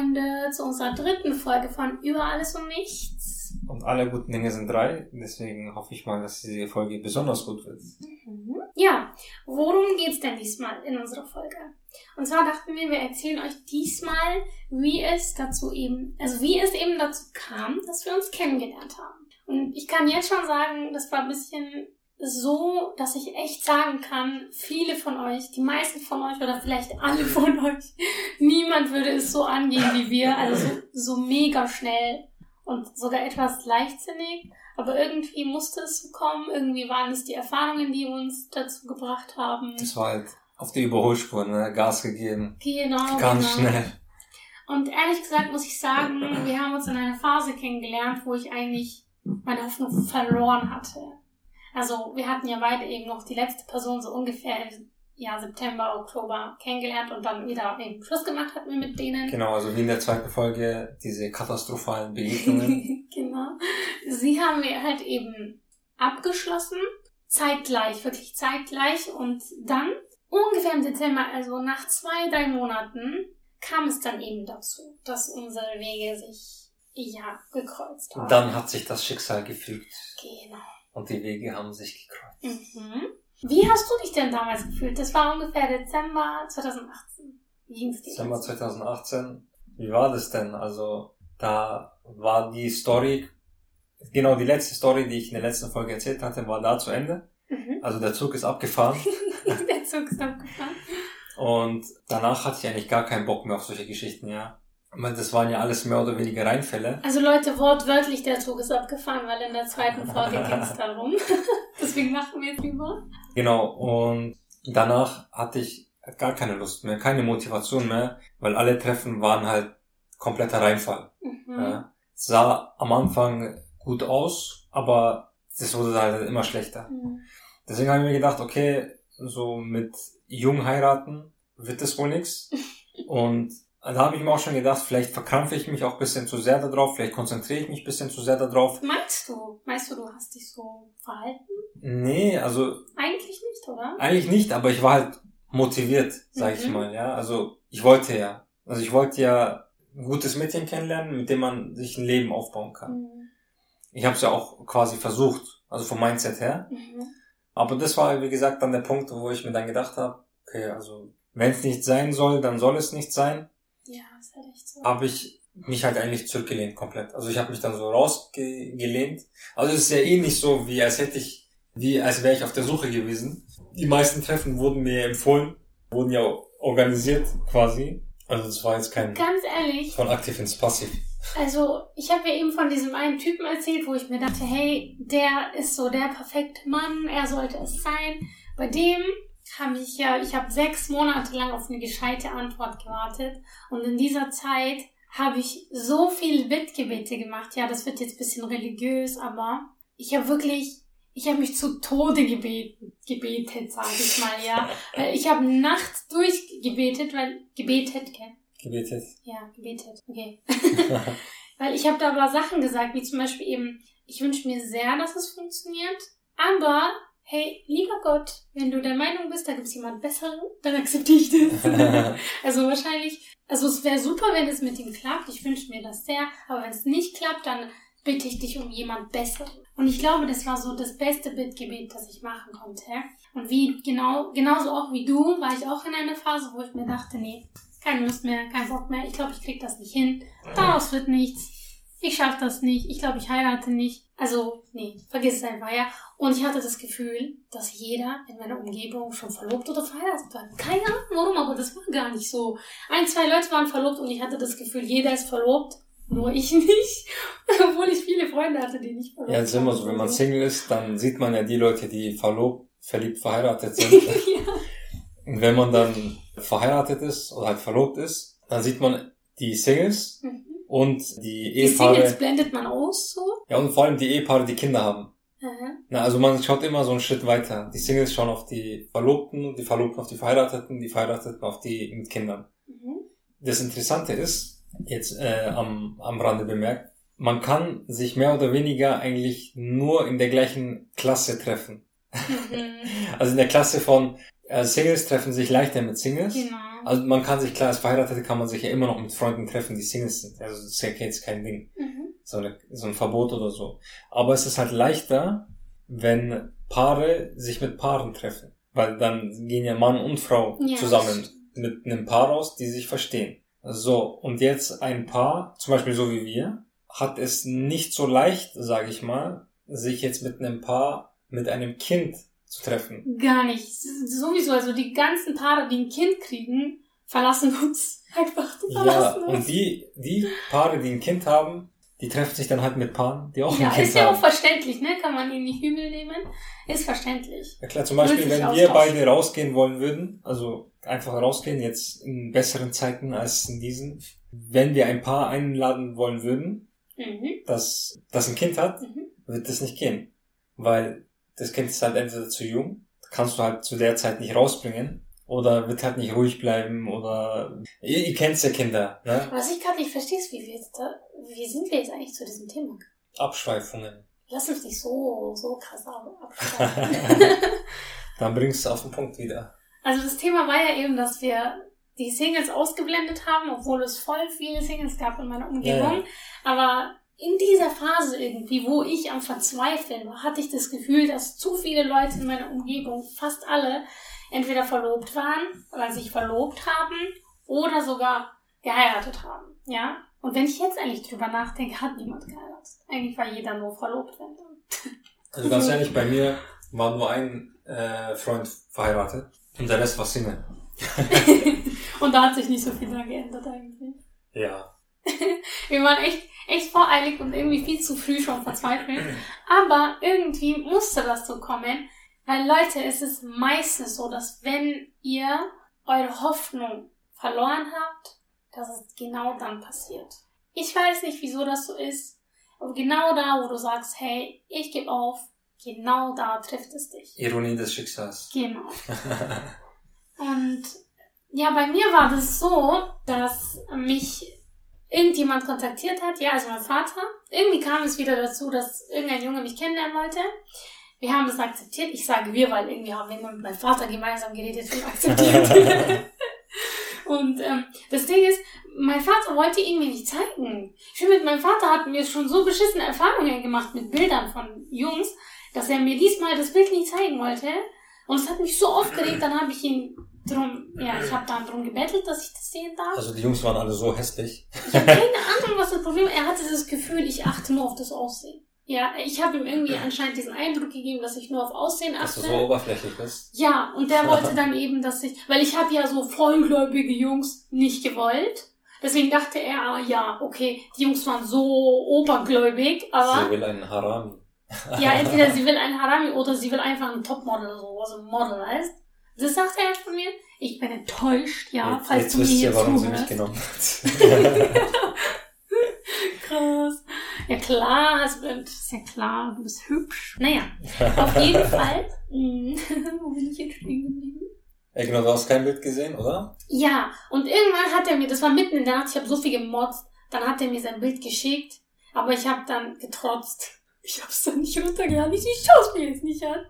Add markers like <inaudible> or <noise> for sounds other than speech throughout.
Freunde, zu unserer dritten Folge von Über alles und nichts. Und alle guten Dinge sind drei, deswegen hoffe ich mal, dass diese Folge besonders gut wird. Mhm. Ja, worum geht's denn diesmal in unserer Folge? Und zwar dachten wir, wir erzählen euch diesmal, wie es dazu eben, also wie es eben dazu kam, dass wir uns kennengelernt haben. Und ich kann jetzt schon sagen, das war ein bisschen so, dass ich echt sagen kann, viele von euch, die meisten von euch oder vielleicht alle von <laughs> euch, niemand würde es so angehen wie wir. Also so, so mega schnell und sogar etwas leichtsinnig. Aber irgendwie musste es so kommen. Irgendwie waren es die Erfahrungen, die uns dazu gebracht haben. Das war halt auf die Überholspur, ne? Gas gegeben. Genau. Ganz genau. schnell. Und ehrlich gesagt muss ich sagen, wir haben uns in einer Phase kennengelernt, wo ich eigentlich meine Hoffnung verloren hatte. Also wir hatten ja beide eben noch die letzte Person so ungefähr im ja, September, Oktober kennengelernt und dann wieder eben Schluss gemacht hatten wir mit denen. Genau, also wie in der zweiten Folge, diese katastrophalen Begegnungen. <laughs> genau. Sie haben wir halt eben abgeschlossen, zeitgleich, wirklich zeitgleich und dann ungefähr im Dezember, also nach zwei, drei Monaten, kam es dann eben dazu, dass unsere Wege sich ja gekreuzt haben. Dann hat sich das Schicksal gefügt Genau. Und die Wege haben sich gekreuzt. Mhm. Wie hast du dich denn damals gefühlt? Das war ungefähr Dezember 2018. Wie ging's dir? Dezember dazu? 2018. Wie war das denn? Also, da war die Story, genau die letzte Story, die ich in der letzten Folge erzählt hatte, war da zu Ende. Mhm. Also der Zug ist abgefahren <laughs> Der Zug ist abgefahren. und danach hatte ich eigentlich gar keinen Bock mehr auf solche Geschichten, ja. Weil das waren ja alles mehr oder weniger Reinfälle. Also Leute, wortwörtlich, der Zug ist abgefahren, weil in der zweiten Folge ging es <laughs> darum. <laughs> Deswegen machen wir jetzt lieber. Genau, und danach hatte ich gar keine Lust mehr, keine Motivation mehr, weil alle Treffen waren halt kompletter Reinfall. Mhm. Ja. Sah am Anfang gut aus, aber das wurde halt immer schlechter. Mhm. Deswegen habe ich mir gedacht, okay, so mit jung heiraten wird das wohl nix. <laughs> Und da habe ich mir auch schon gedacht, vielleicht verkrampfe ich mich auch ein bisschen zu sehr darauf, vielleicht konzentriere ich mich ein bisschen zu sehr darauf. Meinst du? Meinst du, du hast dich so verhalten? Nee, also Eigentlich nicht, oder? eigentlich nicht, aber ich war halt motiviert, sag ich Mhm. mal, ja. Also ich wollte ja. Also ich wollte ja ein gutes Mädchen kennenlernen, mit dem man sich ein Leben aufbauen kann. Mhm. Ich habe es ja auch quasi versucht, also vom Mindset her. Mhm. Aber das war, wie gesagt, dann der Punkt, wo ich mir dann gedacht habe, okay, also wenn es nicht sein soll, dann soll es nicht sein. Echt so. Habe ich mich halt eigentlich zurückgelehnt komplett. Also ich habe mich dann so rausgelehnt. Also es ist ja eh nicht so, wie als hätte ich, wie als wäre ich auf der Suche gewesen. Die meisten Treffen wurden mir empfohlen, wurden ja organisiert quasi. Also das war jetzt kein Ganz ehrlich, von aktiv ins Passiv. also ich habe ja eben von diesem einen Typen erzählt, wo ich mir dachte, hey, der ist so der perfekte Mann, er sollte es sein. Bei dem habe ich ja, ich habe sechs Monate lang auf eine gescheite Antwort gewartet und in dieser Zeit habe ich so viel Bittgebete gemacht. Ja, das wird jetzt ein bisschen religiös, aber ich habe wirklich, ich habe mich zu Tode gebeten, gebetet, sage ich mal, ja. Weil ich habe nachts durchgebetet, weil gebetet, gell? Gebetet. Ja, gebetet. Okay. <laughs> Weil ich habe da aber Sachen gesagt, wie zum Beispiel eben, ich wünsche mir sehr, dass es funktioniert, aber hey, lieber Gott, wenn du der Meinung bist, da gibt's jemand Besseren, dann akzeptiere ich das. <laughs> also wahrscheinlich, also es wäre super, wenn es mit ihm klappt, ich wünsche mir das sehr, aber wenn es nicht klappt, dann bitte ich dich um jemand Besseren. Und ich glaube, das war so das beste Bittgebet, das ich machen konnte. Und wie genau, genauso auch wie du, war ich auch in einer Phase, wo ich mir dachte, nee, keine Lust mehr, kein Bock mehr, ich glaube, ich krieg das nicht hin, daraus wird nichts, ich schaff das nicht, ich glaube, ich heirate nicht. Also, nee, vergiss es einfach, ja. Und ich hatte das Gefühl, dass jeder in meiner Umgebung schon verlobt oder verheiratet war. Keine Ahnung warum, aber das war gar nicht so. Ein, zwei Leute waren verlobt und ich hatte das Gefühl, jeder ist verlobt, nur ich <laughs> nicht. Obwohl ich viele Freunde hatte, die nicht verlobt Ja, es ist immer so, wenn man waren. Single ist, dann sieht man ja die Leute, die verlobt, verliebt, verheiratet <laughs> sind. ja. Und wenn man dann verheiratet ist oder halt verlobt ist, dann sieht man die Singles Mhm. Und die Die Singles Ehepaare. blendet man aus, so. Ja, und vor allem die Ehepaare, die Kinder haben. Na, also man schaut immer so einen Schritt weiter. Die Singles schauen auf die Verlobten, die Verlobten auf die Verheirateten, die Verheirateten auf die mit Kindern. Mhm. Das Interessante ist, jetzt äh, am, am Rande bemerkt, man kann sich mehr oder weniger eigentlich nur in der gleichen Klasse treffen. Mhm. <laughs> Also in der Klasse von äh, Singles treffen sich leichter mit Singles. Genau. Also man kann sich, klar, als Verheiratete kann man sich ja immer noch mit Freunden treffen, die Singles sind. Also das ist ja jetzt kein Ding. Mhm. So, eine, so ein Verbot oder so. Aber es ist halt leichter, wenn Paare sich mit Paaren treffen. Weil dann gehen ja Mann und Frau Ja, zusammen mit einem Paar raus, die sich verstehen. So, und jetzt ein Paar, zum Beispiel so wie wir, hat es nicht so leicht, sage ich mal, sich jetzt mit einem Paar, mit einem Kind zu treffen. Gar nicht. Sowieso, also die ganzen Paare, die ein Kind kriegen, verlassen uns <laughs> einfach. Die Ja, verlassen und uns. die, die Paare, die ein Kind haben, die treffen sich dann halt mit Paaren, die auch Ja, ein Kind ist ja auch haben. verständlich, ne? Kann man ihnen nicht übel nehmen. Ist verständlich. Ja klar, zum Beispiel, wenn wir beide rausgehen wollen würden, also einfach rausgehen, jetzt in besseren Zeiten als in diesen, wenn wir ein Paar einladen wollen würden, Mhm. das, das ein Kind hat, Mhm. wird das nicht gehen. Weil das Kind ist halt entweder zu jung, kannst du halt zu der Zeit nicht rausbringen, oder wird halt nicht ruhig bleiben, oder, ihr, ihr kennt's ja Kinder, ne? Was ich gerade nicht verstehe, ist, wie wir jetzt da, wie sind wir jetzt eigentlich zu diesem Thema? Abschweifungen. Lass uns nicht so, so krass ab- <laughs> abschweifen. <laughs> Dann bringst du auf den Punkt wieder. Also das Thema war ja eben, dass wir die Singles ausgeblendet haben, obwohl es voll viele Singles gab in meiner Umgebung. Ja. Aber in dieser Phase irgendwie, wo ich am Verzweifeln war, hatte ich das Gefühl, dass zu viele Leute in meiner Umgebung, fast alle, entweder verlobt waren oder sich verlobt haben oder sogar geheiratet haben. Ja? Und wenn ich jetzt eigentlich drüber nachdenke, hat niemand geheiratet. Eigentlich war jeder nur verlobt. <laughs> Also ganz ehrlich, bei mir war nur ein äh, Freund verheiratet und der Rest war Single. <laughs> Und da hat sich nicht so viel dran geändert eigentlich. Ja. <laughs> Wir waren echt, echt voreilig und irgendwie viel zu früh schon verzweifelt. Aber irgendwie musste das so kommen. Weil Leute, es ist meistens so, dass wenn ihr eure Hoffnung verloren habt, dass es genau dann passiert. Ich weiß nicht, wieso das so ist. Aber genau da, wo du sagst, hey, ich gebe auf, genau da trifft es dich. Ironie des Schicksals. Genau. <laughs> Und ja, bei mir war das so, dass mich irgendjemand kontaktiert hat, ja, also mein Vater. Irgendwie kam es wieder dazu, dass irgendein Junge mich kennenlernen wollte. Wir haben das akzeptiert. Ich sage wir, weil irgendwie haben wir immer mit meinem Vater gemeinsam geredet und <laughs> akzeptiert. <laughs> und ähm, das Ding ist, mein Vater wollte ihn mir nicht zeigen. Ich finde, mit meinem Vater hatten wir schon so beschissene Erfahrungen gemacht mit Bildern von Jungs, dass er mir diesmal das Bild nicht zeigen wollte. Und es hat mich so aufgeregt, dann habe ich ihn drum, ja, ich habe dann drum gebettelt, dass ich das sehen darf. Also die Jungs waren alle so hässlich. Ich habe <laughs> keine Ahnung, was das Problem ist. Er hatte das Gefühl, ich achte nur auf das Aussehen. Ja, ich habe ihm irgendwie anscheinend diesen Eindruck gegeben, dass ich nur auf Aussehen Dass du achte. so oberflächlich bist. Ja, und der <laughs> wollte dann eben, dass ich, weil ich habe ja so vollgläubige Jungs nicht gewollt. Deswegen dachte er, ah, ja, okay, die Jungs waren so obergläubig, Sie aber will einen Harami. ja, entweder sie <laughs> will ein Harami oder sie will einfach ein Topmodel oder so, also ein Model, weißt? Das sagt er jetzt von mir. Ich bin enttäuscht, ja, jetzt falls jetzt du mir hier warum sie mich genommen hat. <laughs> Krass. Ja klar, also, das ist ja klar, du bist hübsch. Naja, auf jeden <laughs> Fall. mh, <laughs> Wo bin ich jetzt stehen geblieben? ja, genau, du hast kein Bild gesehen, oder? Ja, und irgendwann hat er mir, das war mitten in der Nacht, ich habe so viel gemotzt, dann hat er mir sein Bild geschickt, aber ich habe dann getrotzt. Ich habe es dann nicht runtergeladen. Ich, ich schaue es mir jetzt nicht an.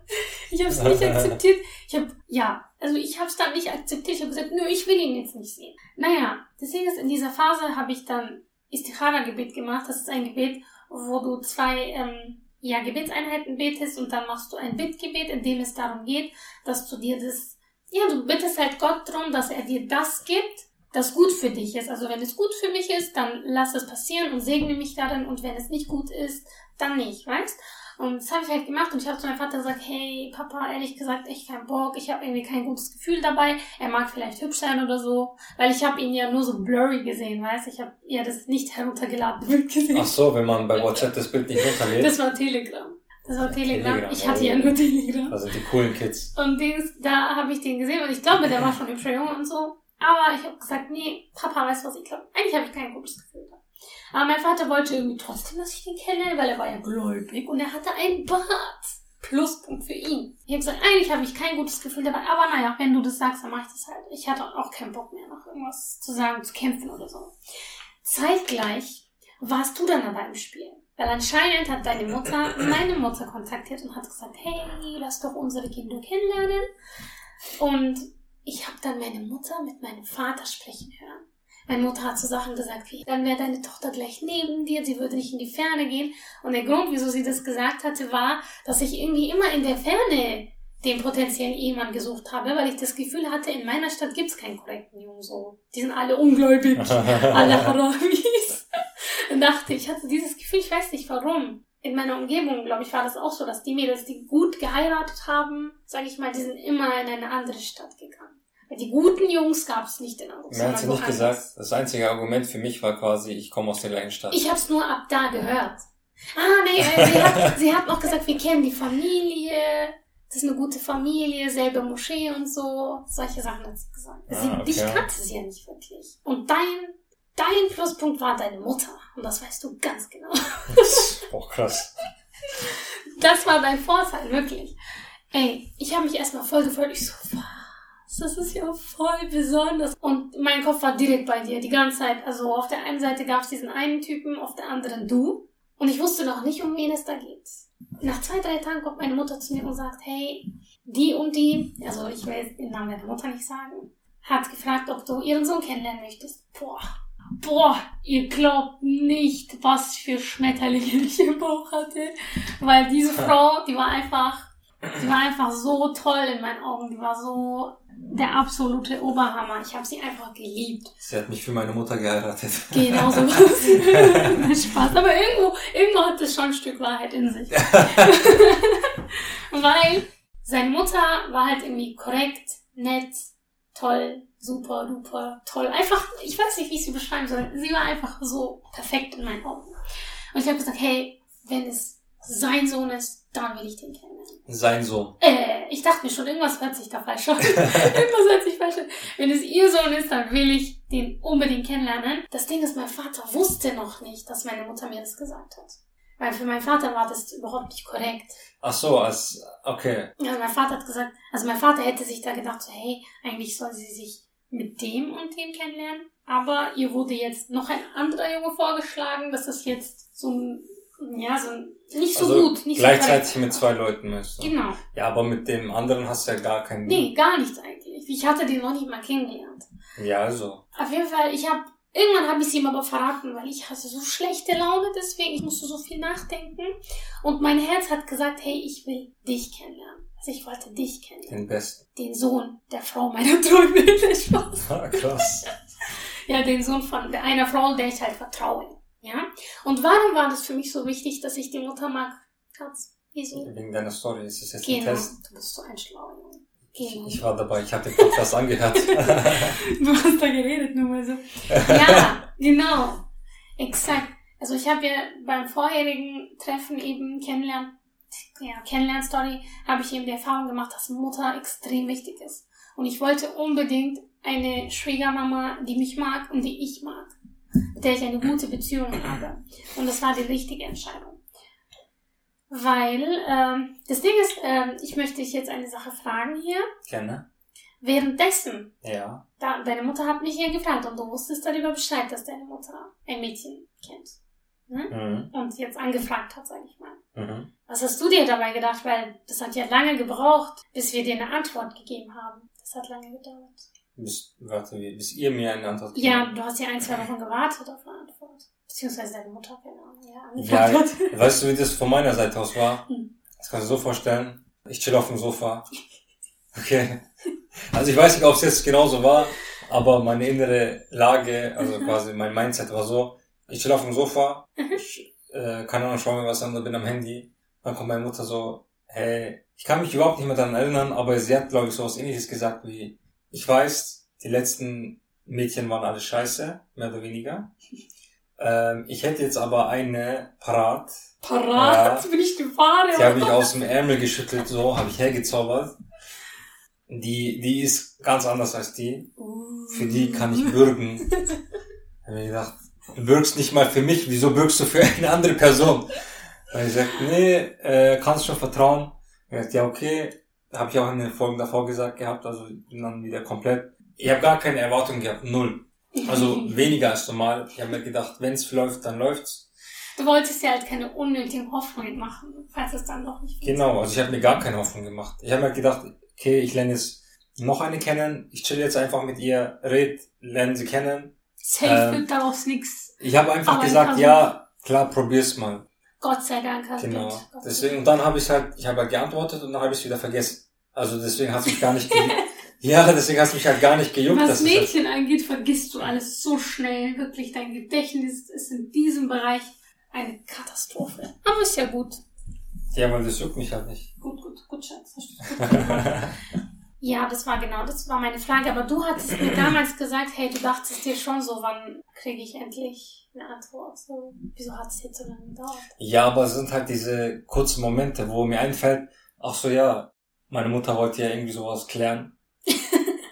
Ich habe es nicht <laughs> akzeptiert. Ich habe, ja, also ich habe es dann nicht akzeptiert. Ich habe gesagt, nö, ich will ihn jetzt nicht sehen. Naja, deswegen ist in dieser Phase habe ich dann Istikhara-Gebet gemacht. Das ist ein Gebet, wo du zwei ähm, ja, Gebetseinheiten betest und dann machst du ein Bittgebet, in dem es darum geht, dass du dir das, ja, du bittest halt Gott drum, dass er dir das gibt, das gut für dich ist. Also wenn es gut für mich ist, dann lass es passieren und segne mich darin und wenn es nicht gut ist, dann nicht, weißt? Und das habe ich halt gemacht und ich habe zu meinem Vater gesagt, hey Papa, ehrlich gesagt, echt keinen Bock, ich habe irgendwie kein gutes Gefühl dabei. Er mag vielleicht hübsch sein oder so, weil ich habe ihn ja nur so blurry gesehen, weißt? Ich habe ja das nicht heruntergeladene Bild gesehen. Ach so, wenn man bei WhatsApp das Bild nicht runterlädt. Das war Telegram. Das war Telegram. Telegram, Ich hatte oh. ja nur Telegram. Also die coolen Kids. Und Dings, da habe ich den gesehen und ich glaube, der war schon hübscher Junge und so. Aber ich habe gesagt, nee, Papa weiß, was ich glaube. Eigentlich habe ich kein gutes Gefühl da. Aber mein Vater wollte irgendwie trotzdem, dass ich den kenne, weil er war ja gläubig und er hatte einen Bart. Pluspunkt für ihn. Ich habe gesagt, eigentlich habe ich kein gutes Gefühl dabei, aber naja, wenn du das sagst, dann mache ich das halt. Ich hatte auch keinen Bock mehr, noch irgendwas zu sagen, zu kämpfen oder so. Zeitgleich warst du dann aber im Spiel. Weil anscheinend hat deine Mutter meine Mutter kontaktiert und hat gesagt, hey, lass doch unsere Kinder kennenlernen. Und ich habe dann meine Mutter mit meinem Vater sprechen hören. Meine Mutter hat so Sachen gesagt wie, dann wäre deine Tochter gleich neben dir, sie würde nicht in die Ferne gehen. Und der Grund, wieso sie das gesagt hatte, war, dass ich irgendwie immer in der Ferne den potenziellen Ehemann gesucht habe, weil ich das Gefühl hatte, in meiner Stadt gibt's keinen korrekten Jungen so. Die sind alle ungläubig, <laughs> alle Haramis. Und dachte, ich hatte dieses Gefühl, ich weiß nicht warum. In meiner Umgebung, glaube ich, war das auch so, dass die Mädels, die gut geheiratet haben, sage ich mal, die sind immer in eine andere Stadt gegangen. Die guten Jungs gab's nicht in Aarhus. Mir hat sie nicht gesagt, das einzige Argument für mich war quasi, ich komme aus der gleichen Stadt. Ich hab's nur ab da gehört. Ah, nee, äh, sie, hat, <laughs> sie hat noch gesagt, wir kennen die Familie, das ist eine gute Familie, selbe Moschee und so. Solche Sachen hat sie gesagt. Sie, Ah, okay. Dich kannte sie ja nicht wirklich. Und dein, dein Pluspunkt war deine Mutter. Und das weißt du ganz genau. <laughs> Auch krass. Das war dein Vorteil, wirklich. Ey, ich habe mich erstmal voll gefreut. Ich so, was? Das ist ja voll besonders. Und mein Kopf war direkt bei dir, die ganze Zeit. Also auf der einen Seite gab es diesen einen Typen, auf der anderen du. Und ich wusste noch nicht, um wen es da geht. Nach zwei, drei Tagen kommt meine Mutter zu mir und sagt, hey, die und die, also ich will jetzt den Namen deiner Mutter nicht sagen, hat gefragt, ob du ihren Sohn kennenlernen möchtest. Boah, boah, ihr glaubt nicht, was für Schmetterlinge <laughs> ich im Bauch hatte. Weil diese Frau, die war einfach, die war einfach so toll in meinen Augen. Die war so der absolute Oberhammer. Ich habe sie einfach geliebt. Sie hat mich für meine Mutter geheiratet. Genau so was. Spaß. Aber irgendwo, irgendwo hat das schon ein Stück Wahrheit in sich. <laughs> Weil seine Mutter war halt irgendwie korrekt, nett, toll, super, duper, toll. Einfach, ich weiß nicht, wie ich sie beschreiben soll. Sie war einfach so perfekt in meinen Augen. Und ich habe gesagt, hey, wenn es sein Sohn ist, dann will ich den kennenlernen. Sein Sohn. Äh, ich dachte mir schon, irgendwas hört sich da falsch an. <laughs> irgendwas hört sich falsch an. Wenn es ihr Sohn ist, dann will ich den unbedingt kennenlernen. Das Ding ist, mein Vater wusste noch nicht, dass meine Mutter mir das gesagt hat. Weil für meinen Vater war das überhaupt nicht korrekt. Ach so, als, okay. Also mein Vater hat gesagt, also mein Vater hätte sich da gedacht, so, hey, eigentlich soll sie sich mit dem und dem kennenlernen. Aber ihr wurde jetzt noch ein anderer Junge vorgeschlagen. Das ist jetzt so ein, ja, so nicht so also gut, nicht so Gleichzeitig korrekt. mit zwei Leuten möchtest du. Genau. Ja, aber mit dem anderen hast du ja gar keinen. Nee, gar nichts eigentlich. Ich hatte den noch nicht mal kennengelernt. Ja, also. Auf jeden Fall, ich habe irgendwann habe ich es ihm aber verraten, weil ich hatte so schlechte Laune, deswegen ich musste so viel nachdenken und mein Herz hat gesagt, hey, ich will dich kennenlernen. Also ich wollte dich kennenlernen, Den besten. den Sohn der Frau meiner Träume. <laughs> Spaß. Ah, krass. Ja, den Sohn von einer Frau, der ich halt vertraue. Ja. Und warum war das für mich so wichtig, dass ich die Mutter mag? Schatz, wieso? Wegen deiner Story. Ist das jetzt ein Genau. Test? Du bist so ein schlauer Junge. Ich, Genau. ich war dabei, ich habe den Podcast angehört. <laughs> Du hast da geredet, nur mal so. Ja, genau. Exakt. Also ich habe ja beim vorherigen Treffen eben kennenlernen, ja, Kennenlernstory, habe ich eben die Erfahrung gemacht, dass Mutter extrem wichtig ist. Und ich wollte unbedingt eine Schwiegermama, die mich mag und die ich mag, mit der ich eine gute Beziehung habe. Und das war die richtige Entscheidung. Weil, ähm, das Ding ist, ähm, ich möchte dich jetzt eine Sache fragen hier. Kenne? Währenddessen Ja. da, deine Mutter hat mich hier gefragt und du wusstest darüber Bescheid, dass deine Mutter ein Mädchen kennt. Ne? Mhm. Und jetzt angefragt hat, sag ich mal. Mhm. Was hast du dir dabei gedacht? Weil das hat ja lange gebraucht, bis wir dir eine Antwort gegeben haben. Das hat lange gedauert. Bis, warte, wie- bis ihr mir eine Antwort Ja, gegeben du hast ja ein, zwei Wochen gewartet auf eine Antwort. Beziehungsweise deine Mutter, Ahnung, ja, Ja, <laughs> weißt du, wie das von meiner Seite aus war? Hm. Das kannst du so vorstellen. Ich chill auf dem Sofa. Okay. Also ich weiß nicht, ob es jetzt genauso war, aber meine innere Lage, also Mhm. <laughs> quasi mein Mindset war so, ich chill auf dem Sofa, ich, äh, keine Ahnung, schau mir was an, bin am Handy. Dann kommt meine Mutter so, hey, ich kann mich überhaupt nicht mehr daran erinnern, aber sie hat, glaube ich, so was ähnliches gesagt wie, ich weiß, die letzten Mädchen waren alle scheiße, mehr oder weniger. <laughs> Ähm, ich hätte jetzt aber eine parat, Parat, bin ich die Wahre. die habe ich aus dem Ärmel geschüttelt, so, habe ich hergezaubert. Die, die ist ganz anders als die. Für die kann ich bürgen. <laughs> Hab mir gedacht, du bürgst nicht mal für mich, wieso bürgst du für eine andere Person? Dann hab ich gesagt, nee, äh, kannst schon vertrauen. Ich gesagt, ja, okay. Habe ich auch in den Folgen davor gesagt gehabt, also bin dann wieder komplett. Ich habe gar keine Erwartungen gehabt, null. Also <laughs> weniger als normal. Ich habe mir gedacht, wenn's läuft, dann läuft's. Du wolltest ja halt keine unnötigen Hoffnungen machen, falls es dann doch nicht Genau, also ich habe mir gar keine Hoffnung gemacht. Ich habe mir gedacht, okay, ich lerne jetzt noch eine kennen. Ich chill jetzt einfach mit ihr, red, lerne sie kennen. Safe wird daraus nix. Ich habe einfach Aber gesagt, also- ja, klar, probier's mal. Gott sei Dank hast Genau. Deswegen, und dann habe ich halt, ich habe halt geantwortet und dann habe ich es wieder vergessen. Also deswegen hat mich gar nicht ge <laughs> Ja, deswegen hat mich halt gar nicht gejuckt. Was es halt, Mädchen angeht, vergisst du alles so schnell. Wirklich, dein Gedächtnis ist in diesem Bereich eine Katastrophe. Aber ist ja gut. ja, weil das juckt mich halt nicht. Gut, gut, gut, Schatz. Hast du gut <laughs> ja, das war genau, das war meine Frage. Aber du hattest mir damals gesagt, hey, du dachtest dir schon so, wann kriege ich endlich eine Antwort? So, wieso hat es jetzt so lange gedauert? Ja, aber es sind halt diese kurzen Momente, wo mir einfällt, ach so, ja, meine Mutter wollte ja irgendwie sowas klären. <laughs>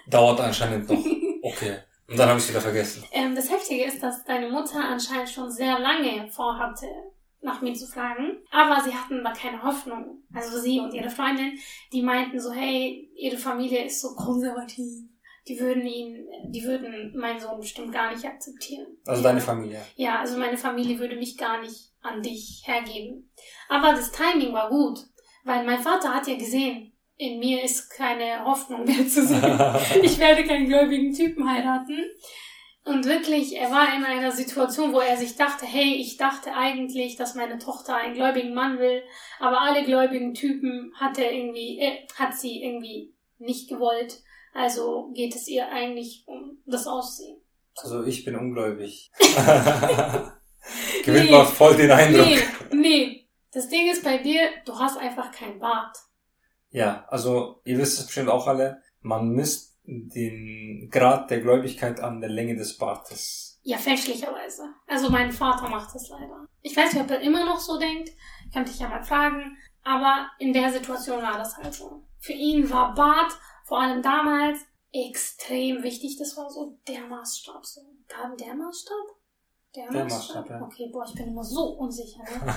Dauert anscheinend noch. <laughs> Okay. Und dann habe ich es wieder vergessen. Ähm, das Heftige ist, dass deine Mutter anscheinend schon sehr lange vorhatte, nach mir zu fragen. Aber sie hatten da keine Hoffnung. Also sie und ihre Freundin, die meinten so, hey, ihre Familie ist so konservativ. Die würden ihn, die würden meinen Sohn bestimmt gar nicht akzeptieren. Also deine Familie. Ja, also meine Familie würde mich gar nicht an dich hergeben. Aber das Timing war gut, weil mein Vater hat ja gesehen, in mir ist keine Hoffnung mehr zu sehen. <laughs> ich werde keinen gläubigen Typen heiraten. Und wirklich, er war in einer Situation, wo er sich dachte, hey, ich dachte eigentlich, dass meine Tochter einen gläubigen Mann will, aber alle gläubigen Typen hat er irgendwie, äh, hat sie irgendwie nicht gewollt. Also geht es ihr eigentlich um das Aussehen. Also ich bin ungläubig. <laughs> Gewinnt Nee. mal voll den Eindruck. Nee, nee. Das Ding ist bei dir, du hast einfach keinen Bart. Ja, also ihr wisst es bestimmt auch alle, man misst den Grad der Gläubigkeit an der Länge des Bartes. Ja, fälschlicherweise. Also mein Vater macht das leider. Ich weiß nicht, ob er immer noch so denkt. Könnte ich ja mal fragen. Aber in der Situation war das halt so. Für ihn war Bart, vor allem damals, extrem wichtig. Das war so der Maßstab. So. Der Maßstab? Der, Der Maßstab? Ja. Okay, boah, ich bin immer so unsicher. Ne?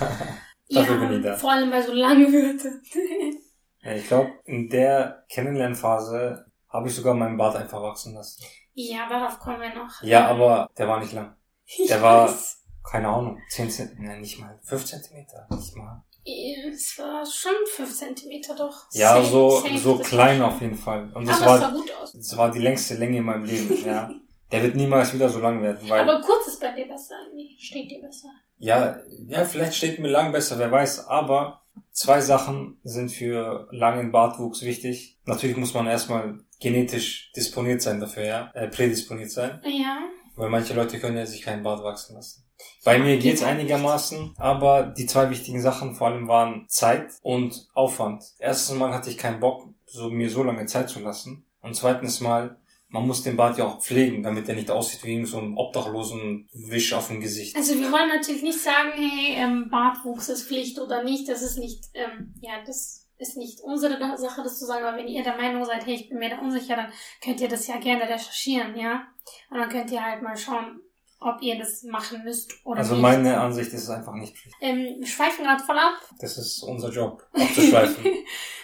<laughs> Dafür bin ich da. Vor allem bei so langen Wörtern. <laughs> Ja, ich glaube, in der Kennenlernphase habe ich sogar meinen Bart einfach wachsen lassen. ja, darauf kommen wir noch. Ja, aber der war nicht lang. <laughs> Ich der war- weiß. Keine Ahnung, 10 Zentimeter, nein, nicht mal, 5 Zentimeter, nicht mal. Es war schon 5 Zentimeter doch. Ja, Safe, so, safe, so das klein auf jeden Fall. Und das Aber es sah war, gut aus. das war die längste Länge in meinem Leben, ja. <laughs> Der wird niemals wieder so lang werden, weil, Aber kurz ist bei dir besser. Nee, steht dir besser. ja, ja, vielleicht steht mir lang besser, wer weiß, aber zwei Sachen sind für langen Bartwuchs wichtig. Natürlich muss man erstmal genetisch disponiert sein dafür, ja, äh, prädisponiert sein. Ja. Weil manche Leute können ja sich keinen Bart wachsen lassen. Bei mir geht's Geht einigermaßen, aber die zwei wichtigen Sachen vor allem waren Zeit und Aufwand. Erstens mal hatte ich keinen Bock, so, mir so lange Zeit zu lassen. Und zweitens mal, man muss den Bart ja auch pflegen, damit er nicht aussieht wie so ein obdachlosen Wisch auf dem Gesicht. Also wir wollen natürlich nicht sagen, hey, ähm, Bartwuchs ist Pflicht oder nicht. Das ist nicht, ähm, ja, das ist nicht unsere Sache, das zu sagen. Aber wenn ihr der Meinung seid, hey, ich bin mir da unsicher, dann könnt ihr das ja gerne recherchieren, ja. Und dann könnt ihr halt mal schauen, ob ihr das machen müsst oder Also nicht. meine Ansicht ist es einfach nicht Pflicht. Ähm, wir schweifen gerade voll ab. Das ist unser Job, <laughs> abzuschweifen.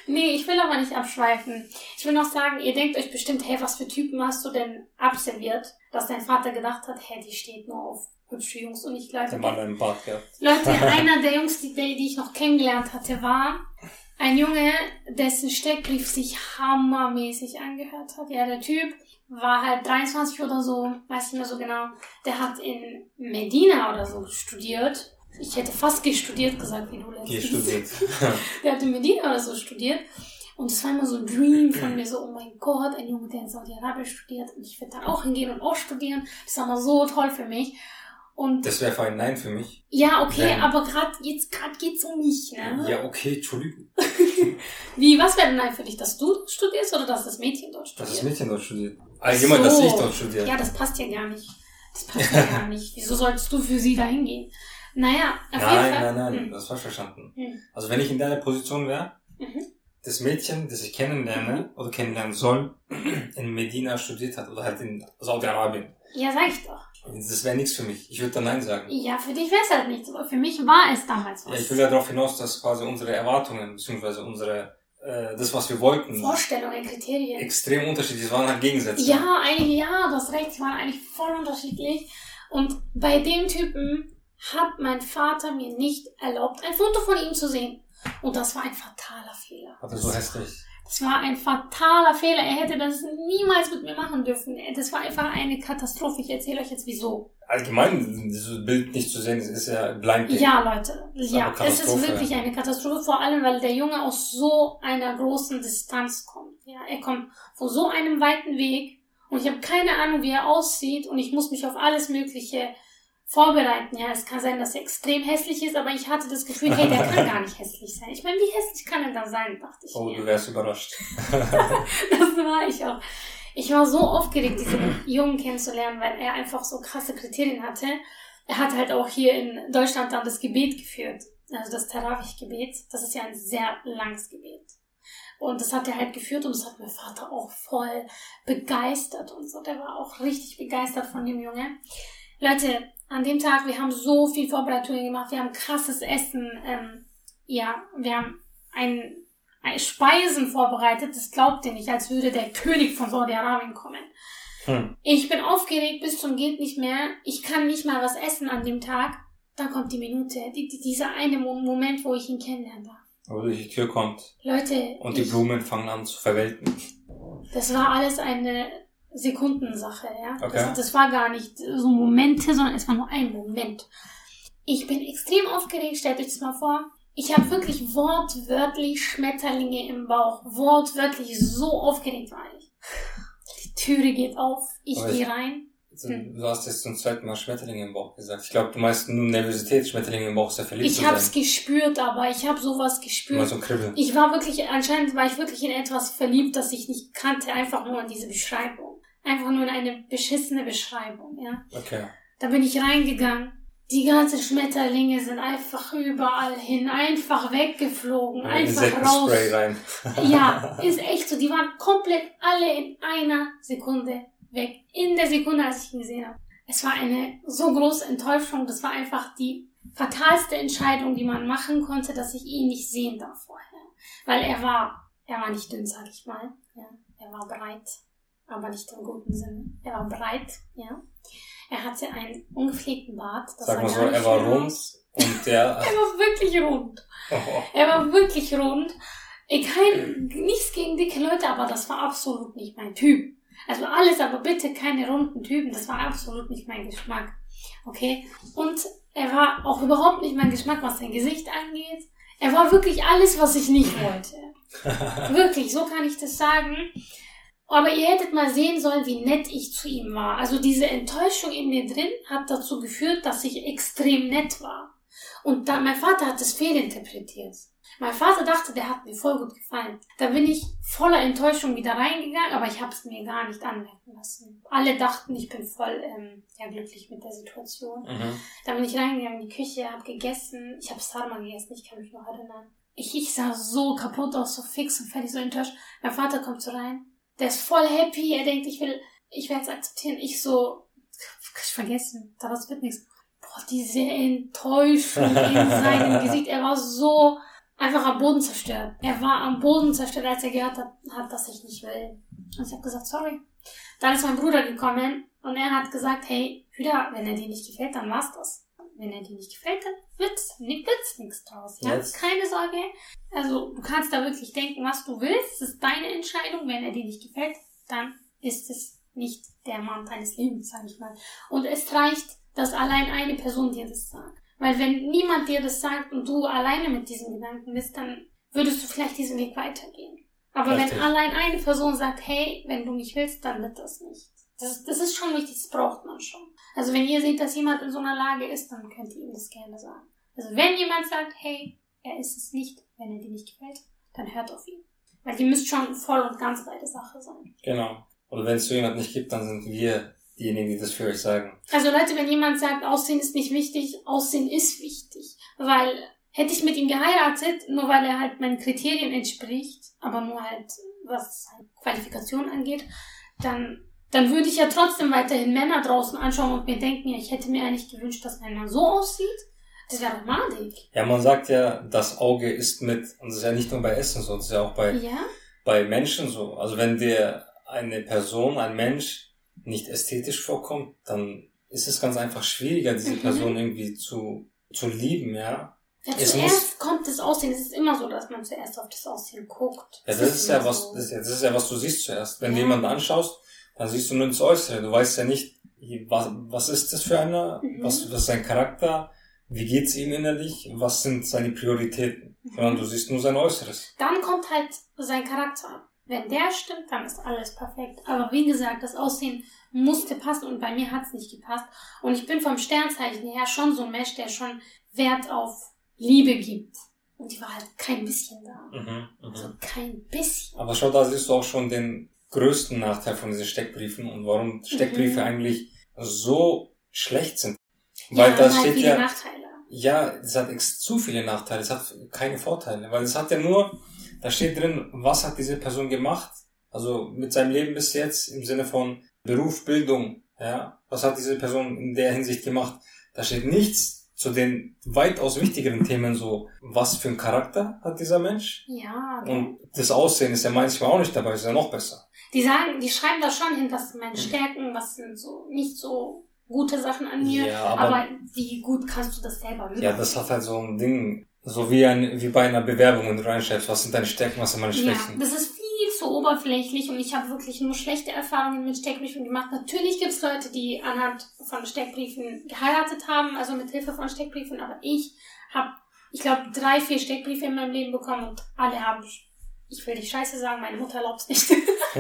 nee, ich will aber nicht abschweifen. Ich will noch sagen, ihr denkt euch bestimmt, hey, was für Typen hast du denn absolviert, dass dein Vater gedacht hat, hey, die steht nur auf hübsche Jungs und ich Der Leute. Mann einen Bart gehabt. Leute, <laughs> einer der Jungs, die, die ich noch kennengelernt hatte, war ein Junge, dessen Steckbrief sich hammermäßig angehört hat. Ja, der Typ war halt 23 oder so, weiß nicht mehr so genau. Der hat in Medina oder so studiert. Ich hätte fast gestudiert gesagt, wie du letztens. Hier studiert. <laughs> Der hat in Medina oder so studiert. Und es war immer so ein Dream von mir, so, oh mein Gott, ein Junge, der in Saudi-Arabien studiert. Und ich werde dann auch hingehen und auch studieren. Das war immer so toll für mich. Und Das wäre ein Nein für mich. ja, okay, Wenn- aber gerade jetzt gerade geht's um mich, ne? Ja, okay, Entschuldigung. <laughs> Wie, was wäre denn nein für dich, dass du studierst oder dass das Mädchen dort studiert? Dass das Mädchen dort studiert. Allgemein, dass So. ich dort studiere. Ja, das passt ja gar nicht. Das passt <laughs> ja gar nicht. Wieso solltest du für sie da hingehen? Naja, auf Nein, jeden Fall. nein, nein, Hm. das falsch verstanden. Hm. Also wenn ich in deiner Position wäre, Mhm. das Mädchen, das ich kennenlerne oder kennenlernen soll, <clears throat> in Medina studiert hat oder halt in Saudi-Arabien. Ja, sag ich doch. Das wäre nichts für mich. Ich würde dann Nein sagen. Ja, für dich wäre es halt nichts, aber für mich war es damals was. Ja, ich will ja darauf hinaus, dass quasi unsere Erwartungen, beziehungsweise unsere, äh, das, was wir wollten, Vorstellungen, Kriterien. extrem unterschiedlich. Es waren halt Gegensätze. Ja, einige, ja, du hast recht, die waren eigentlich voll unterschiedlich. Und bei dem Typen hat mein Vater mir nicht erlaubt, ein Foto von ihm zu sehen. Und das war ein fataler Fehler. War das so hässlich? Das war ein fataler Fehler. Er hätte das niemals mit mir machen dürfen. Das war einfach eine Katastrophe. Ich erzähle euch jetzt wieso. Allgemein, dieses Bild nicht zu sehen, das ist ja blind. Ja, Leute. Ja, es ist wirklich eine Katastrophe. Vor allem, weil der Junge aus so einer großen Distanz kommt. Ja, er kommt von so einem weiten Weg und ich habe keine Ahnung, wie er aussieht und ich muss mich auf alles Mögliche vorbereiten. Ja, es kann sein, dass er extrem hässlich ist, aber ich hatte das Gefühl, hey, der kann <laughs> gar nicht hässlich sein. Ich meine, wie hässlich kann er da sein, dachte ich. Oh, mir. du wärst überrascht. <laughs> das war ich auch. Ich war so aufgeregt, diesen Jungen kennenzulernen, weil er einfach so krasse Kriterien hatte. Er hat halt auch hier in Deutschland dann das Gebet geführt. Also das Tarawih-Gebet. Das ist ja ein sehr langes Gebet. Und das hat er halt geführt und das hat mein Vater auch voll begeistert und so. Der war auch richtig begeistert von dem Junge. Leute, an dem Tag, wir haben so viel Vorbereitungen gemacht, wir haben krasses Essen, ähm, ja, wir haben ein, ein Speisen vorbereitet, das glaubt ihr nicht, als würde der König von Saudi-Arabien kommen. Hm. Ich bin aufgeregt bis zum geht nicht mehr. Ich kann nicht mal was essen an dem Tag. Dann kommt die Minute, die, die, dieser eine Moment, wo ich ihn kennenlernen darf. Wo durch die Tür kommt. Leute. Und die ich, Blumen fangen an zu verwelten. Das war alles eine Sekundensache, ja. Okay. Das, das war gar nicht so Momente, sondern es war nur ein Moment. Ich bin extrem aufgeregt, stellt euch das mal vor. Ich habe wirklich wortwörtlich Schmetterlinge im Bauch. Wortwörtlich so aufgeregt war ich. Die Türe geht auf, ich gehe rein. Hm. Du hast jetzt zum zweiten Mal Schmetterlinge im Bauch gesagt. Ich glaube, du meinst nur Nervosität, Schmetterlinge im Bauch, sehr verliebt Ich habe es gespürt, aber ich habe sowas gespürt. so Kribbeln. Ich war wirklich, anscheinend war ich wirklich in etwas verliebt, das ich nicht kannte, einfach nur in diese Beschreibung. Einfach nur in eine beschissene Beschreibung, ja. Okay. Da bin ich reingegangen. Die ganzen Schmetterlinge sind einfach überall hin, einfach weggeflogen, Ein einfach raus. rein. <laughs> ja, <laughs> ist echt so. Die waren komplett alle in einer Sekunde weg. In der Sekunde, als ich ihn gesehen habe. Es war eine so große Enttäuschung. Das war einfach die fatalste Entscheidung, die man machen konnte, dass ich ihn nicht sehen darf vorher. Weil er war, er war nicht dünn, sag ich mal. Ja, er war breit, aber nicht im guten Sinne. Er war breit, ja. Er hatte einen ungepflegten Bart. Das Sag mal so, er war rund und der... <laughs> er war wirklich rund. Oh. Er war wirklich rund. Ich kein, nichts gegen dicke Leute, aber das war absolut nicht mein Typ. Also alles, aber bitte keine runden Typen. Das war absolut nicht mein Geschmack. Okay? Und er war auch überhaupt nicht mein Geschmack, was sein Gesicht angeht. Er war wirklich alles, was ich nicht wollte. <laughs> wirklich, so kann ich das sagen. Aber ihr hättet mal sehen sollen, wie nett ich zu ihm war. Also diese Enttäuschung in mir drin hat dazu geführt, dass ich extrem nett war. Und da, mein Vater hat das fehlinterpretiert. Mein Vater dachte, der hat mir voll gut gefallen. Da bin ich voller Enttäuschung wieder reingegangen, aber ich habe es mir gar nicht anmerken lassen. Alle dachten, ich bin voll ähm, ja, glücklich mit der Situation. Mhm. Da bin ich reingegangen in die Küche, habe gegessen. Ich habe Sarma gegessen, ich kann mich noch erinnern. Ich, ich sah so kaputt aus, so fix und fertig, so enttäuscht. Mein Vater kommt so rein. Der ist voll happy. Er denkt, ich will, ich werde es akzeptieren. Ich so, ich vergessen, daraus wird nichts. Boah, diese Enttäuschung in seinem <laughs> Gesicht. Er war so einfach am Boden zerstört. Er war am Boden zerstört, als er gehört hat, hat dass ich nicht will. Und ich habe gesagt, sorry. Dann ist mein Bruder gekommen und er hat gesagt, hey, wieder, wenn er dir nicht gefällt, dann war's das. Wenn er dir nicht gefällt, dann wird's, wird's nichts draus. Ja? Yes. Keine Sorge. Also, du kannst da wirklich denken, was du willst. Es ist deine Entscheidung. Wenn er dir nicht gefällt, dann ist es nicht der Mann deines Lebens, sag ich mal. Und es reicht, dass allein eine Person dir das sagt. Weil wenn niemand dir das sagt und du alleine mit diesen Gedanken bist, dann würdest du vielleicht diesen Weg weitergehen. Aber Richtig. wenn allein eine Person sagt, hey, wenn du mich willst, dann wird das nicht. Das, das ist schon wichtig, das braucht man schon. Also wenn ihr seht, dass jemand in so einer Lage ist, dann könnt ihr ihm das gerne sagen. Also wenn jemand sagt, hey, er ist es nicht, wenn er dir nicht gefällt, dann hört auf ihn. Weil ihr müsst schon voll und ganz bei der Sache sein. Genau. Und wenn es so jemand nicht gibt, dann sind wir diejenigen, die das für euch sagen. Also Leute, wenn jemand sagt, Aussehen ist nicht wichtig, Aussehen ist wichtig. Weil hätte ich mit ihm geheiratet, nur weil er halt meinen Kriterien entspricht, aber nur halt, was Qualifikation angeht, dann, dann würde ich ja trotzdem weiterhin Männer draußen anschauen und mir denken, ja, ich hätte mir eigentlich gewünscht, dass mein Mann so aussieht. Das wäre madig. Ja, man sagt ja, das Auge ist mit, und das ist ja nicht nur bei Essen so, das ist ja auch bei, ja? bei Menschen so. Also wenn dir eine Person, ein Mensch nicht ästhetisch vorkommt, dann ist es ganz einfach schwieriger, diese mhm. Person irgendwie zu, zu lieben, ja. Ja, Es zuerst kommt das Aussehen. Es ist immer so, dass man zuerst auf das Aussehen guckt. Ja, das ist ja immer was, so. das ist ja, das ist ja was du siehst zuerst. Wenn du Ja. jemanden anschaust, dann siehst du nur das Äußere. Du weißt ja nicht, was, was ist das für einer, Mhm. was, was ist sein Charakter, wie geht's ihm innerlich, was sind seine Prioritäten. Sondern du siehst nur sein Äußeres. Dann kommt halt sein Charakter. Wenn der stimmt, dann ist alles perfekt. Aber wie gesagt, das Aussehen musste passen und bei mir hat's nicht gepasst. Und ich bin vom Sternzeichen her schon so ein Mensch, der schon Wert auf Liebe gibt. Und die war halt kein bisschen da. Mhm, Also kein bisschen. Aber schau, da siehst du auch schon den größten Nachteil von diesen Steckbriefen und warum Steckbriefe Mhm. eigentlich so schlecht sind. Weil ja, da halt steht ja, Nachteile. ja, es hat ex zu viele Nachteile, es hat keine Vorteile, weil es hat ja nur, da steht drin, was hat diese Person gemacht, also mit seinem Leben bis jetzt im Sinne von Beruf, Bildung, ja, was hat diese Person in der Hinsicht gemacht. Da steht nichts zu den weitaus wichtigeren Themen, so, was für einen Charakter hat dieser Mensch, Ja, okay. und das Aussehen ist ja manchmal auch nicht dabei, ist ja noch besser. Die sagen, die schreiben da schon hin, was sind Mhm. meine Stärken, was sind so nicht so gute Sachen an mir. Ja, aber- aber, wie gut kannst du das selber Ja, das hat halt so ein Ding, so wie, ein, wie bei einer Bewerbung, wenn du reinschreibst, was sind deine Stärken, was sind meine Ja, Schwächen. das ist zu oberflächlich und ich habe wirklich nur schlechte Erfahrungen mit Steckbriefen gemacht. Natürlich gibt es Leute, die anhand von Steckbriefen geheiratet haben, also mit Hilfe von Steckbriefen, aber ich habe, ich glaube, drei, vier Steckbriefe in meinem Leben bekommen und alle haben, ich will nicht scheiße sagen, meine Mutter erlaubt es nicht. <laughs>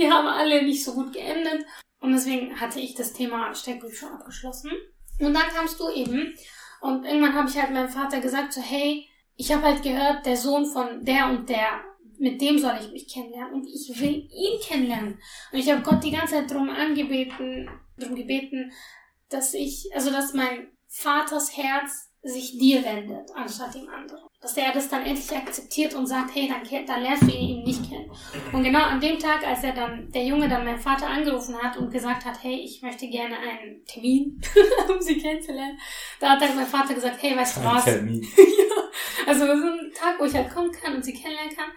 die haben alle nicht so gut geendet. Und deswegen hatte ich das Thema Steckbrief schon abgeschlossen. Und dann kamst du eben. Und irgendwann habe ich halt meinem Vater gesagt, so, hey, ich habe halt gehört, der Sohn von der und der, mit dem soll ich mich kennenlernen. Und ich will ihn kennenlernen. Und ich habe Gott die ganze Zeit drum angebeten, drum gebeten, dass ich, also dass mein Vaters Herz sich dir wendet, anstatt dem anderen. Dass er das dann endlich akzeptiert und sagt, hey, dann, dann lernst du ihn nicht kennen. Und genau an dem Tag, als er dann, der Junge dann meinen Vater angerufen hat und gesagt hat, hey, ich möchte gerne einen Termin, <laughs> um sie kennenzulernen, da hat dann mein Vater gesagt, hey, weißt du was? Termin. <laughs> ja, also so ein Tag, wo ich halt kommen kann und sie kennenlernen kann.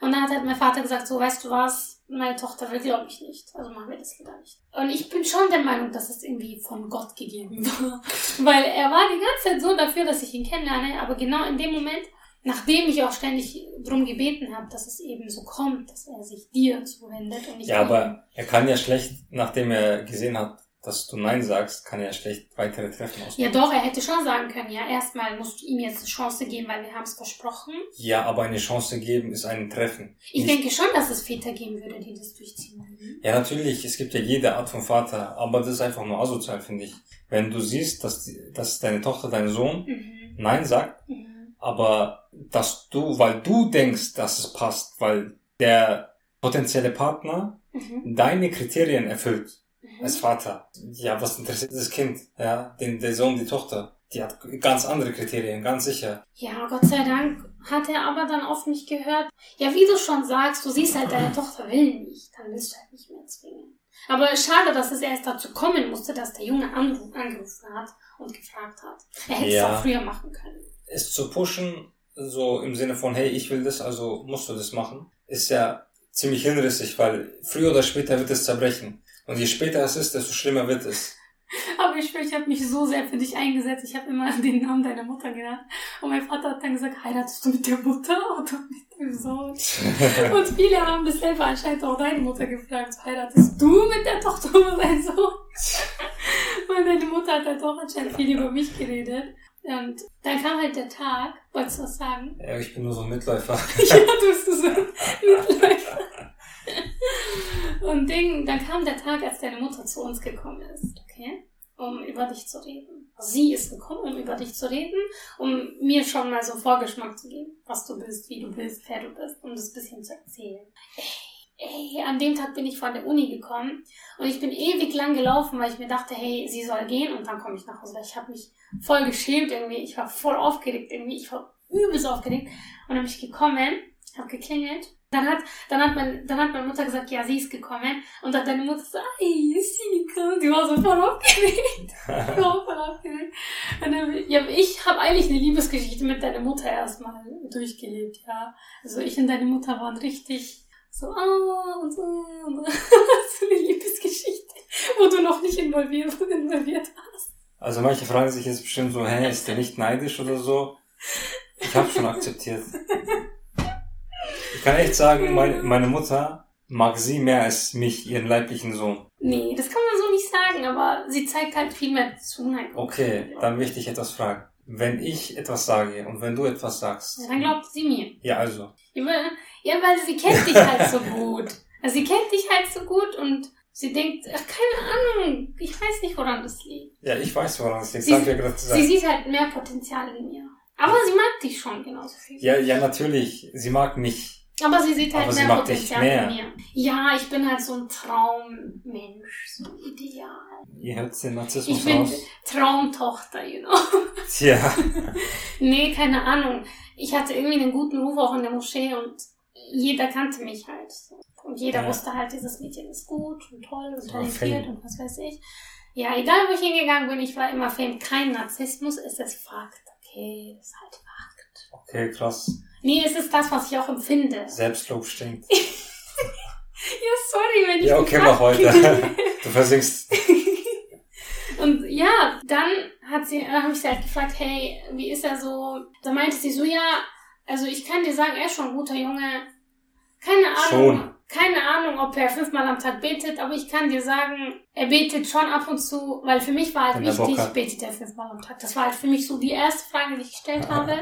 Und dann hat halt mein Vater gesagt, so, weißt du was, meine Tochter will, glaube ich nicht. Also machen wir das lieber nicht. Und ich bin schon der Meinung, dass es irgendwie von Gott gegeben <laughs> war. Weil er war die ganze Zeit so dafür, dass ich ihn kennenlerne, aber genau in dem Moment, nachdem ich auch ständig drum gebeten habe, dass es eben so kommt, dass er sich dir zuwendet und nicht Ja, aber er kann ja schlecht, nachdem er gesehen hat, dass du Nein sagst, kann er ja schlecht weitere Treffen Ja ausmachen. doch, er hätte schon sagen können, ja, erstmal musst du ihm jetzt eine Chance geben, weil wir haben es versprochen. Ja, aber eine Chance geben ist ein Treffen. Ich Nicht- denke schon, dass es Väter geben würde, die das durchziehen würden. Ja, natürlich, es gibt ja jede Art von Vater, aber das ist einfach nur asozial, finde ich. Wenn du siehst, dass, die, dass deine Tochter, dein Sohn Mhm. Nein sagt, Mhm. aber dass du, weil du denkst, dass es passt, weil der potenzielle Partner Mhm. deine Kriterien erfüllt. Als Vater. Ja, was interessiert das Kind? Ja, den, der Sohn, die Tochter. Die hat ganz andere Kriterien, ganz sicher. Ja, Gott sei Dank hat er aber dann oft nicht gehört. Ja, wie du schon sagst, du siehst halt, deine Tochter will nicht. Dann willst du halt nicht mehr zwingen. Aber schade, dass es erst dazu kommen musste, dass der Junge angerufen hat und gefragt hat. Er hätte Ja. es auch früher machen können. Es zu pushen, so im Sinne von, hey, ich will das, also musst du das machen, ist ja ziemlich hinrissig, weil früher oder später wird es zerbrechen. Und je später es ist, desto schlimmer wird es. <laughs> Aber ich schwöre, ich habe mich so sehr für dich eingesetzt. Ich habe immer <laughs> den Namen deiner Mutter genannt. Und mein Vater hat dann gesagt, heiratest du mit der Mutter oder <laughs> mit dem Sohn? Und viele haben das selber anscheinend auch deine Mutter gefragt. Heiratest du mit der Tochter oder dein Sohn? Und deine Mutter hat halt auch anscheinend viel über mich geredet. Und dann kam halt der Tag, wolltest du was sagen? Ja, ich bin nur so ein Mitläufer. ja, du bist so ein Mitläufer. Und Ding, dann kam der Tag, als deine Mutter zu uns gekommen ist, okay? Um über dich zu reden. Sie ist gekommen, um über dich zu reden, um mir schon mal so einen Vorgeschmack zu geben, was du bist, wie du bist, wer du bist, um das bisschen zu erzählen. Ey, ey, an dem Tag bin ich von der Uni gekommen und ich bin ewig lang gelaufen, weil ich mir dachte, hey, sie soll gehen und dann komme ich nach Hause. Ich habe mich voll geschämt irgendwie, ich war voll aufgeregt irgendwie, ich war übelst aufgeregt und dann bin ich gekommen, habe geklingelt. Dann hat, dann hat mein, dann hat meine Mutter gesagt, ja, sie ist gekommen. Und dann hat deine Mutter so, ey, ist sie gekommen? Die war so voll aufgeregt. <laughs> Die war voll aufgeregt. Und dann, ja, ich habe eigentlich eine Liebesgeschichte mit deiner Mutter erstmal durchgelebt, ja. Also ich und deine Mutter waren richtig so, ah, und so, und <laughs> so. so eine Liebesgeschichte, wo du noch nicht involviert, involviert warst. Also manche fragen sich jetzt bestimmt so, hä, ist der nicht neidisch oder so? Ich habe schon akzeptiert. <laughs> Ich kann echt sagen, meine, meine Mutter mag sie mehr als mich, ihren leiblichen Sohn. Nee, das kann man so nicht sagen, aber sie zeigt halt viel mehr Zuneigung. Okay, dann möchte ich etwas fragen. Wenn ich etwas sage und wenn du etwas sagst. Ja, dann glaubt sie mir. Ja, also. Ja, weil, sie kennt dich halt so gut. Also sie kennt dich halt so gut und sie denkt, ach, keine Ahnung, ich weiß nicht, woran das liegt. Ja, ich weiß, woran das liegt. Sie, ja gerade sie sieht halt mehr Potenzial in mir. Aber sie mag dich schon genauso viel. Ja, ja, natürlich. Sie mag mich. Aber sie sieht halt Aber mehr Potenzial mehr. in mir. Ja, ich bin halt so ein Traummensch, so ideal. Ihr hört den Ich Narzissmus bin raus. Traumtochter, you know. <laughs> Tja. Nee, keine Ahnung. Ich hatte irgendwie einen guten Ruf auch in der Moschee und jeder kannte mich halt. Und jeder Ja. wusste halt, dieses Mädchen ist gut und toll und Das talentiert und was weiß ich. Ja, egal wo ich hingegangen bin, ich war immer Fame. Kein Narzissmus, es ist Fakt. Okay, es ist halt. Okay, krass. Nee, es ist das, was ich auch empfinde. Selbstlob stinkt. <laughs> Ja, sorry, wenn ich Ja, okay, mach bin. <laughs> Du versinkst. Und ja, dann hat sie, dann habe ich sie halt gefragt, hey, wie ist er so? Da meinte sie so, ja, also ich kann dir sagen, er ist schon ein guter Junge. Keine Ahnung, Schon. keine Ahnung, ob er fünfmal am Tag betet, aber ich kann dir sagen, er betet schon ab und zu, weil für mich war halt Wenn wichtig, betet er fünfmal am Tag. Das war halt für mich so die erste Frage, die ich gestellt habe.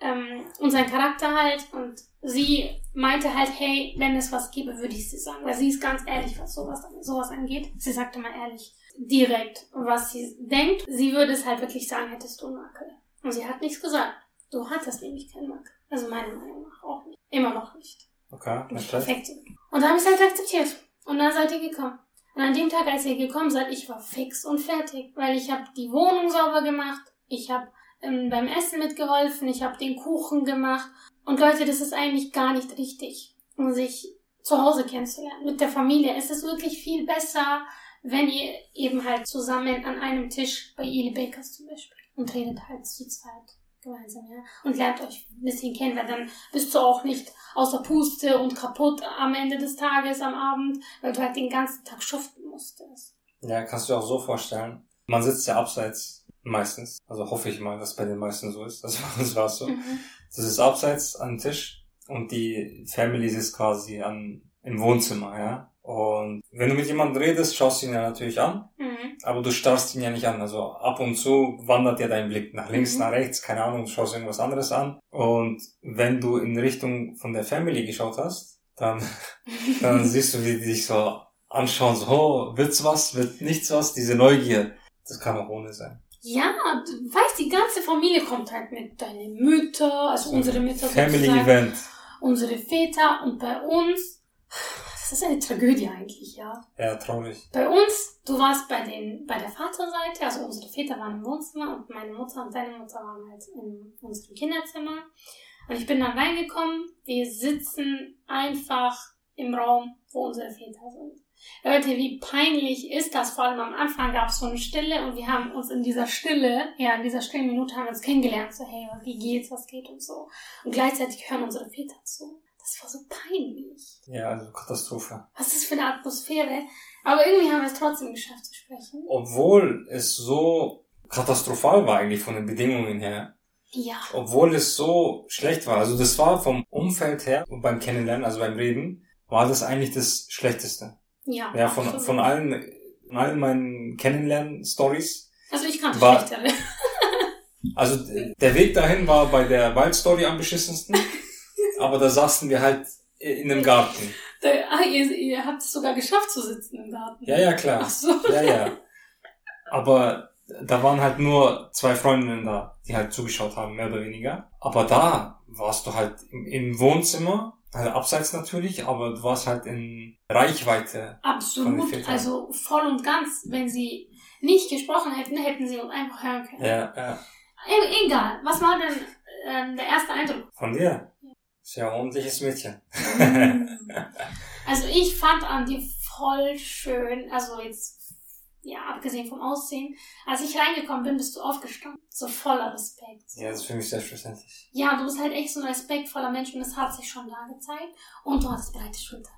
Ähm, und sein Charakter halt. Und sie meinte halt, hey, wenn es was gäbe, würde ich sie sagen. Weil sie ist ganz ehrlich, was sowas, sowas angeht. Sie sagt immer ehrlich, direkt, was sie denkt. Sie würde es halt wirklich sagen, hättest du einen Makel. Und sie hat nichts gesagt. Du hattest nämlich keinen Makel. Also meiner Meinung nach auch nicht. Immer noch nicht. Okay, nicht perfekt. Und da habe ich es halt akzeptiert. Und dann seid ihr gekommen. Und an dem Tag, als ihr gekommen seid, ich war fix und fertig. Weil ich habe die Wohnung sauber gemacht. Ich habe ähm, beim Essen mitgeholfen. Ich habe den Kuchen gemacht. Und Leute, das ist eigentlich gar nicht richtig, um sich zu Hause kennenzulernen. Mit der Familie. Es ist wirklich viel besser, wenn ihr eben halt zusammen an einem Tisch bei Ili Bakers zum Beispiel und redet halt zu zweit gemeinsam, ja. Und lernt euch ein bisschen kennen, weil dann bist du auch nicht außer Puste und kaputt am Ende des Tages, am Abend, weil du halt den ganzen Tag schuften musstest. Ja, kannst du dir auch so vorstellen. Man sitzt ja abseits meistens. Also hoffe ich mal, dass bei den meisten so ist. <laughs> Das das war so. Mhm. Das ist abseits am Tisch und die Family sitzt quasi an, im Wohnzimmer, ja. Und wenn du mit jemandem redest, schaust du ihn ja natürlich an, Mhm. aber du starrst ihn ja nicht an. Also ab und zu wandert ja dein Blick nach links, Mhm. nach rechts, keine Ahnung, schaust irgendwas anderes an. Und wenn du in Richtung von der Family geschaut hast, dann, <laughs> dann siehst du, wie die dich so anschauen, so, oh, wird's was, wird nichts was, diese Neugier. Das kann auch ohne sein. Ja, du weißt, die ganze Familie kommt halt mit deinen Mütter, also unsere Mütter Family Event. unsere Väter und bei uns, das ist eine Tragödie eigentlich, ja. Ja, traurig. Bei uns, du warst bei den, bei der Vaterseite, also unsere Väter waren im Wohnzimmer und meine Mutter und deine Mutter waren halt in unserem Kinderzimmer. Und ich bin dann reingekommen, wir sitzen einfach im Raum, wo unsere Väter sind. Leute, wie peinlich ist das? Vor allem am Anfang gab es so eine Stille und wir haben uns in dieser Stille, ja, in dieser stillen Minute haben wir uns kennengelernt, so, hey, wie geht's, was geht und so. Und gleichzeitig hören unsere Väter zu. Das war so peinlich. Ja, also Katastrophe. Was ist das für eine Atmosphäre? Aber irgendwie haben wir es trotzdem geschafft zu sprechen. Obwohl es so katastrophal war eigentlich von den Bedingungen her. Ja. Obwohl es so schlecht war. Also das war vom Umfeld her und beim Kennenlernen, also beim Reden, war das eigentlich das Schlechteste. Ja. Ja, von, absolut. von allen, von allen meinen Kennenlernen-Stories. Also ich kannte war- schlechtere. <laughs> Also d- der Weg dahin war bei der Waldstory am beschissensten. <laughs> aber da saßen wir halt in einem Garten. Da, ah, ihr, ihr habt es sogar geschafft zu sitzen im Garten. Ja, ja, klar. Ach so. Ja, ja. Aber da waren halt nur zwei Freundinnen da, die halt zugeschaut haben, mehr oder weniger. Aber da warst du halt im, im Wohnzimmer, also abseits natürlich, aber du warst halt in Reichweite. Absolut. Also voll und ganz. Wenn sie nicht gesprochen hätten, hätten sie uns einfach hören können. Ja, ja. E egal. Was war denn ähm, der erste Eindruck? Von dir. Ein ordentliches Mädchen. <laughs> Also ich fand an dir voll schön, also jetzt, ja, abgesehen vom Aussehen, als ich reingekommen bin, bist du aufgestanden. So voller Respekt. Ja, das ist für mich selbstverständlich. Ja, du bist halt echt so ein respektvoller Mensch und das hat sich schon da gezeigt. Und du hattest breite Schultern.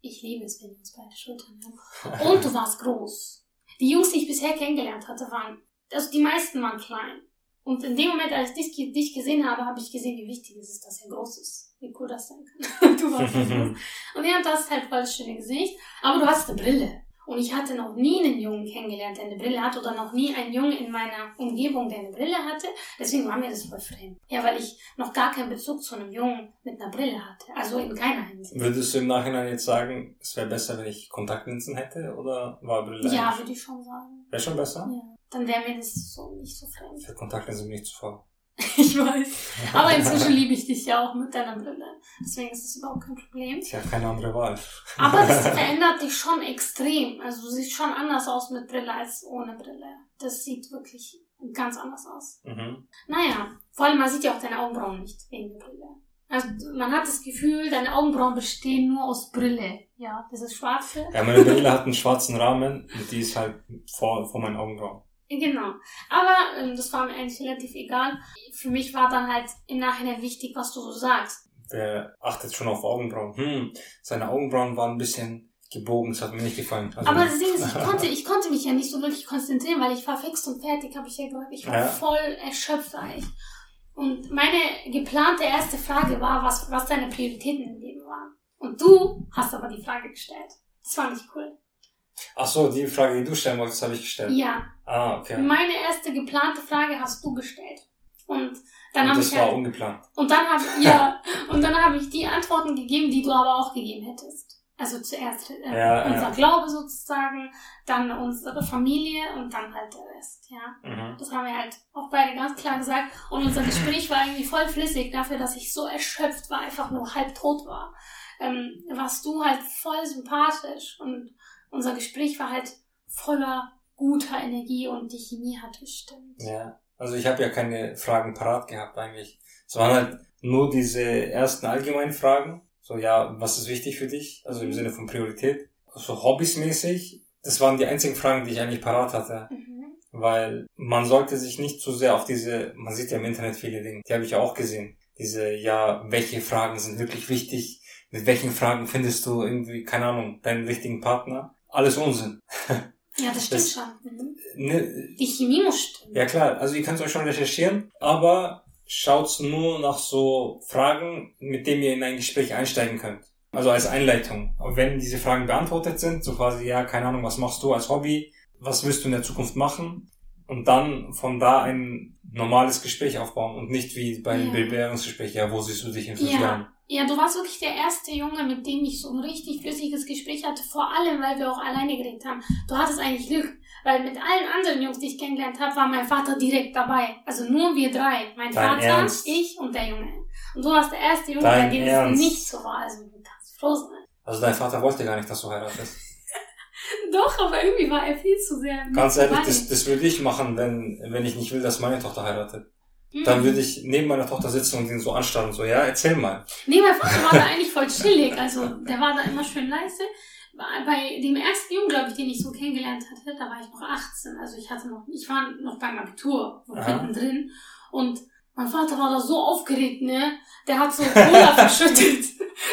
Ich liebe es, wenn Jungs breite Schultern haben. <laughs> Und du warst groß. Die Jungs, die ich bisher kennengelernt hatte, waren, also die meisten waren klein. Und in dem Moment, als ich dich, dich gesehen habe, habe ich gesehen, wie wichtig es ist, dass er groß ist. Wie cool das sein kann. <laughs> du warst <laughs> groß. Und ja, das ist halt voll schöne Gesicht. Aber du hast eine Brille. Und ich hatte noch nie einen Jungen kennengelernt, der eine Brille hatte, oder noch nie einen Jungen in meiner Umgebung, der eine Brille hatte. Deswegen war mir das voll fremd. Ja, weil ich noch gar keinen Bezug zu einem Jungen mit einer Brille hatte. Also in keiner Hinsicht. Würdest du im Nachhinein jetzt sagen, es wäre besser, wenn ich Kontaktlinsen hätte, oder war Brille? Ja, würde ich schon sagen. Wäre schon besser? Ja. Dann wäre mir das so nicht so fremd. Für Kontaktlinsen bin ich zu voll. <laughs> Ich weiß. Aber inzwischen liebe ich dich ja auch mit deiner Brille. Deswegen ist es überhaupt kein Problem. Ich habe keine andere Wahl. Aber das <laughs> verändert dich schon extrem. Also du siehst schon anders aus mit Brille als ohne Brille. Das sieht wirklich ganz anders aus. Mhm. Naja, vor allem man sieht ja auch deine Augenbrauen nicht wegen der Brille. Also man hat das Gefühl, deine Augenbrauen bestehen nur aus Brille. Ja, das ist schwarze. Ja, meine Brille hat einen schwarzen Rahmen und die ist halt vor, vor meinen Augenbrauen. Genau. Aber ähm, das war mir eigentlich relativ egal. Für mich war dann halt im Nachhinein wichtig, was du so sagst. Wer achtet schon auf Augenbrauen? Hm, seine Augenbrauen waren ein bisschen gebogen, das hat mir nicht gefallen. Also, Aber das Ding ist, ich konnte, <laughs> ich konnte mich ja nicht so wirklich konzentrieren, weil ich war fix und fertig, habe ich ja gesagt. Ich war Ja. voll erschöpft eigentlich. Und meine geplante erste Frage war, was, was deine Prioritäten im Leben waren. Und du hast aber die Frage gestellt. Das fand ich cool. Ach so, die Frage, die du stellen wolltest, habe ich gestellt. Ja. Ah, okay. Meine erste geplante Frage hast du gestellt. Und dann habe das ich war halt, ungeplant. und dann habe ja, <laughs> und dann habe ich die Antworten gegeben, die du aber auch gegeben hättest. Also zuerst äh, Ja, unser ja. Glaube sozusagen, dann unsere Familie und dann halt der Rest, ja. Mhm. Das haben wir halt auch beide ganz klar gesagt. Und unser Gespräch war irgendwie voll flüssig dafür, dass ich so erschöpft war, einfach nur halb tot war. Ähm, warst du halt voll sympathisch und unser Gespräch war halt voller guter Energie und die Chemie hat gestimmt. Ja. Also ich habe ja keine Fragen parat gehabt eigentlich. Es waren halt nur diese ersten allgemeinen Fragen. So, ja, was ist wichtig für dich? Also im Sinne von Priorität. So hobbysmäßig. Das waren die einzigen Fragen, die ich eigentlich parat hatte. Mhm. Weil man sollte sich nicht zu sehr auf diese, man sieht ja im Internet viele Dinge, die habe ich ja auch gesehen. Diese, ja, welche Fragen sind wirklich wichtig? Mit welchen Fragen findest du irgendwie, keine Ahnung, deinen richtigen Partner? Alles Unsinn. <laughs> Ja, das stimmt Das- schon. Mhm. Ne, Die Chemie muss stimmen. ja klar, also ihr könnt euch schon recherchieren, aber schaut nur nach so Fragen, mit denen ihr in ein Gespräch einsteigen könnt. Also als Einleitung. Und wenn diese Fragen beantwortet sind, so quasi, ja, keine Ahnung, was machst du als Hobby? Was willst du in der Zukunft machen? Und dann von da ein normales Gespräch aufbauen und nicht wie bei einem Ja. Bewerbungsgespräch, ja, wo siehst du dich in fünf Ja. Jahren? Ja, du warst wirklich der erste Junge, mit dem ich so ein richtig flüssiges Gespräch hatte, vor allem, weil wir auch alleine geredet haben. Du hattest eigentlich Glück, weil mit allen anderen Jungs, die ich kennengelernt habe, war mein Vater direkt dabei. Also nur wir drei. Mein Dein Vater, Ernst? ich und der Junge. Und du warst der erste Junge, Dein bei dem es nicht so war. Also du kannst froh sein. Also dein Vater wollte gar nicht, dass du heiratest. <laughs> Doch, aber irgendwie war er viel zu sehr. Ganz ehrlich, das, das würde ich machen, wenn, wenn ich nicht will, dass meine Tochter heiratet. Dann würde ich neben meiner Tochter sitzen und ihn so anstarren und so, ja, erzähl mal. Nee, mein Vater war da eigentlich voll chillig. Also, der war da immer schön leise. Bei dem ersten Jungen, glaube ich, den ich so kennengelernt hatte, da war ich noch 18. Also, ich hatte noch, ich war noch beim Abitur, noch hinten drin. Und mein Vater war da so aufgeregt, ne? Der hat so Cola <laughs> verschüttet.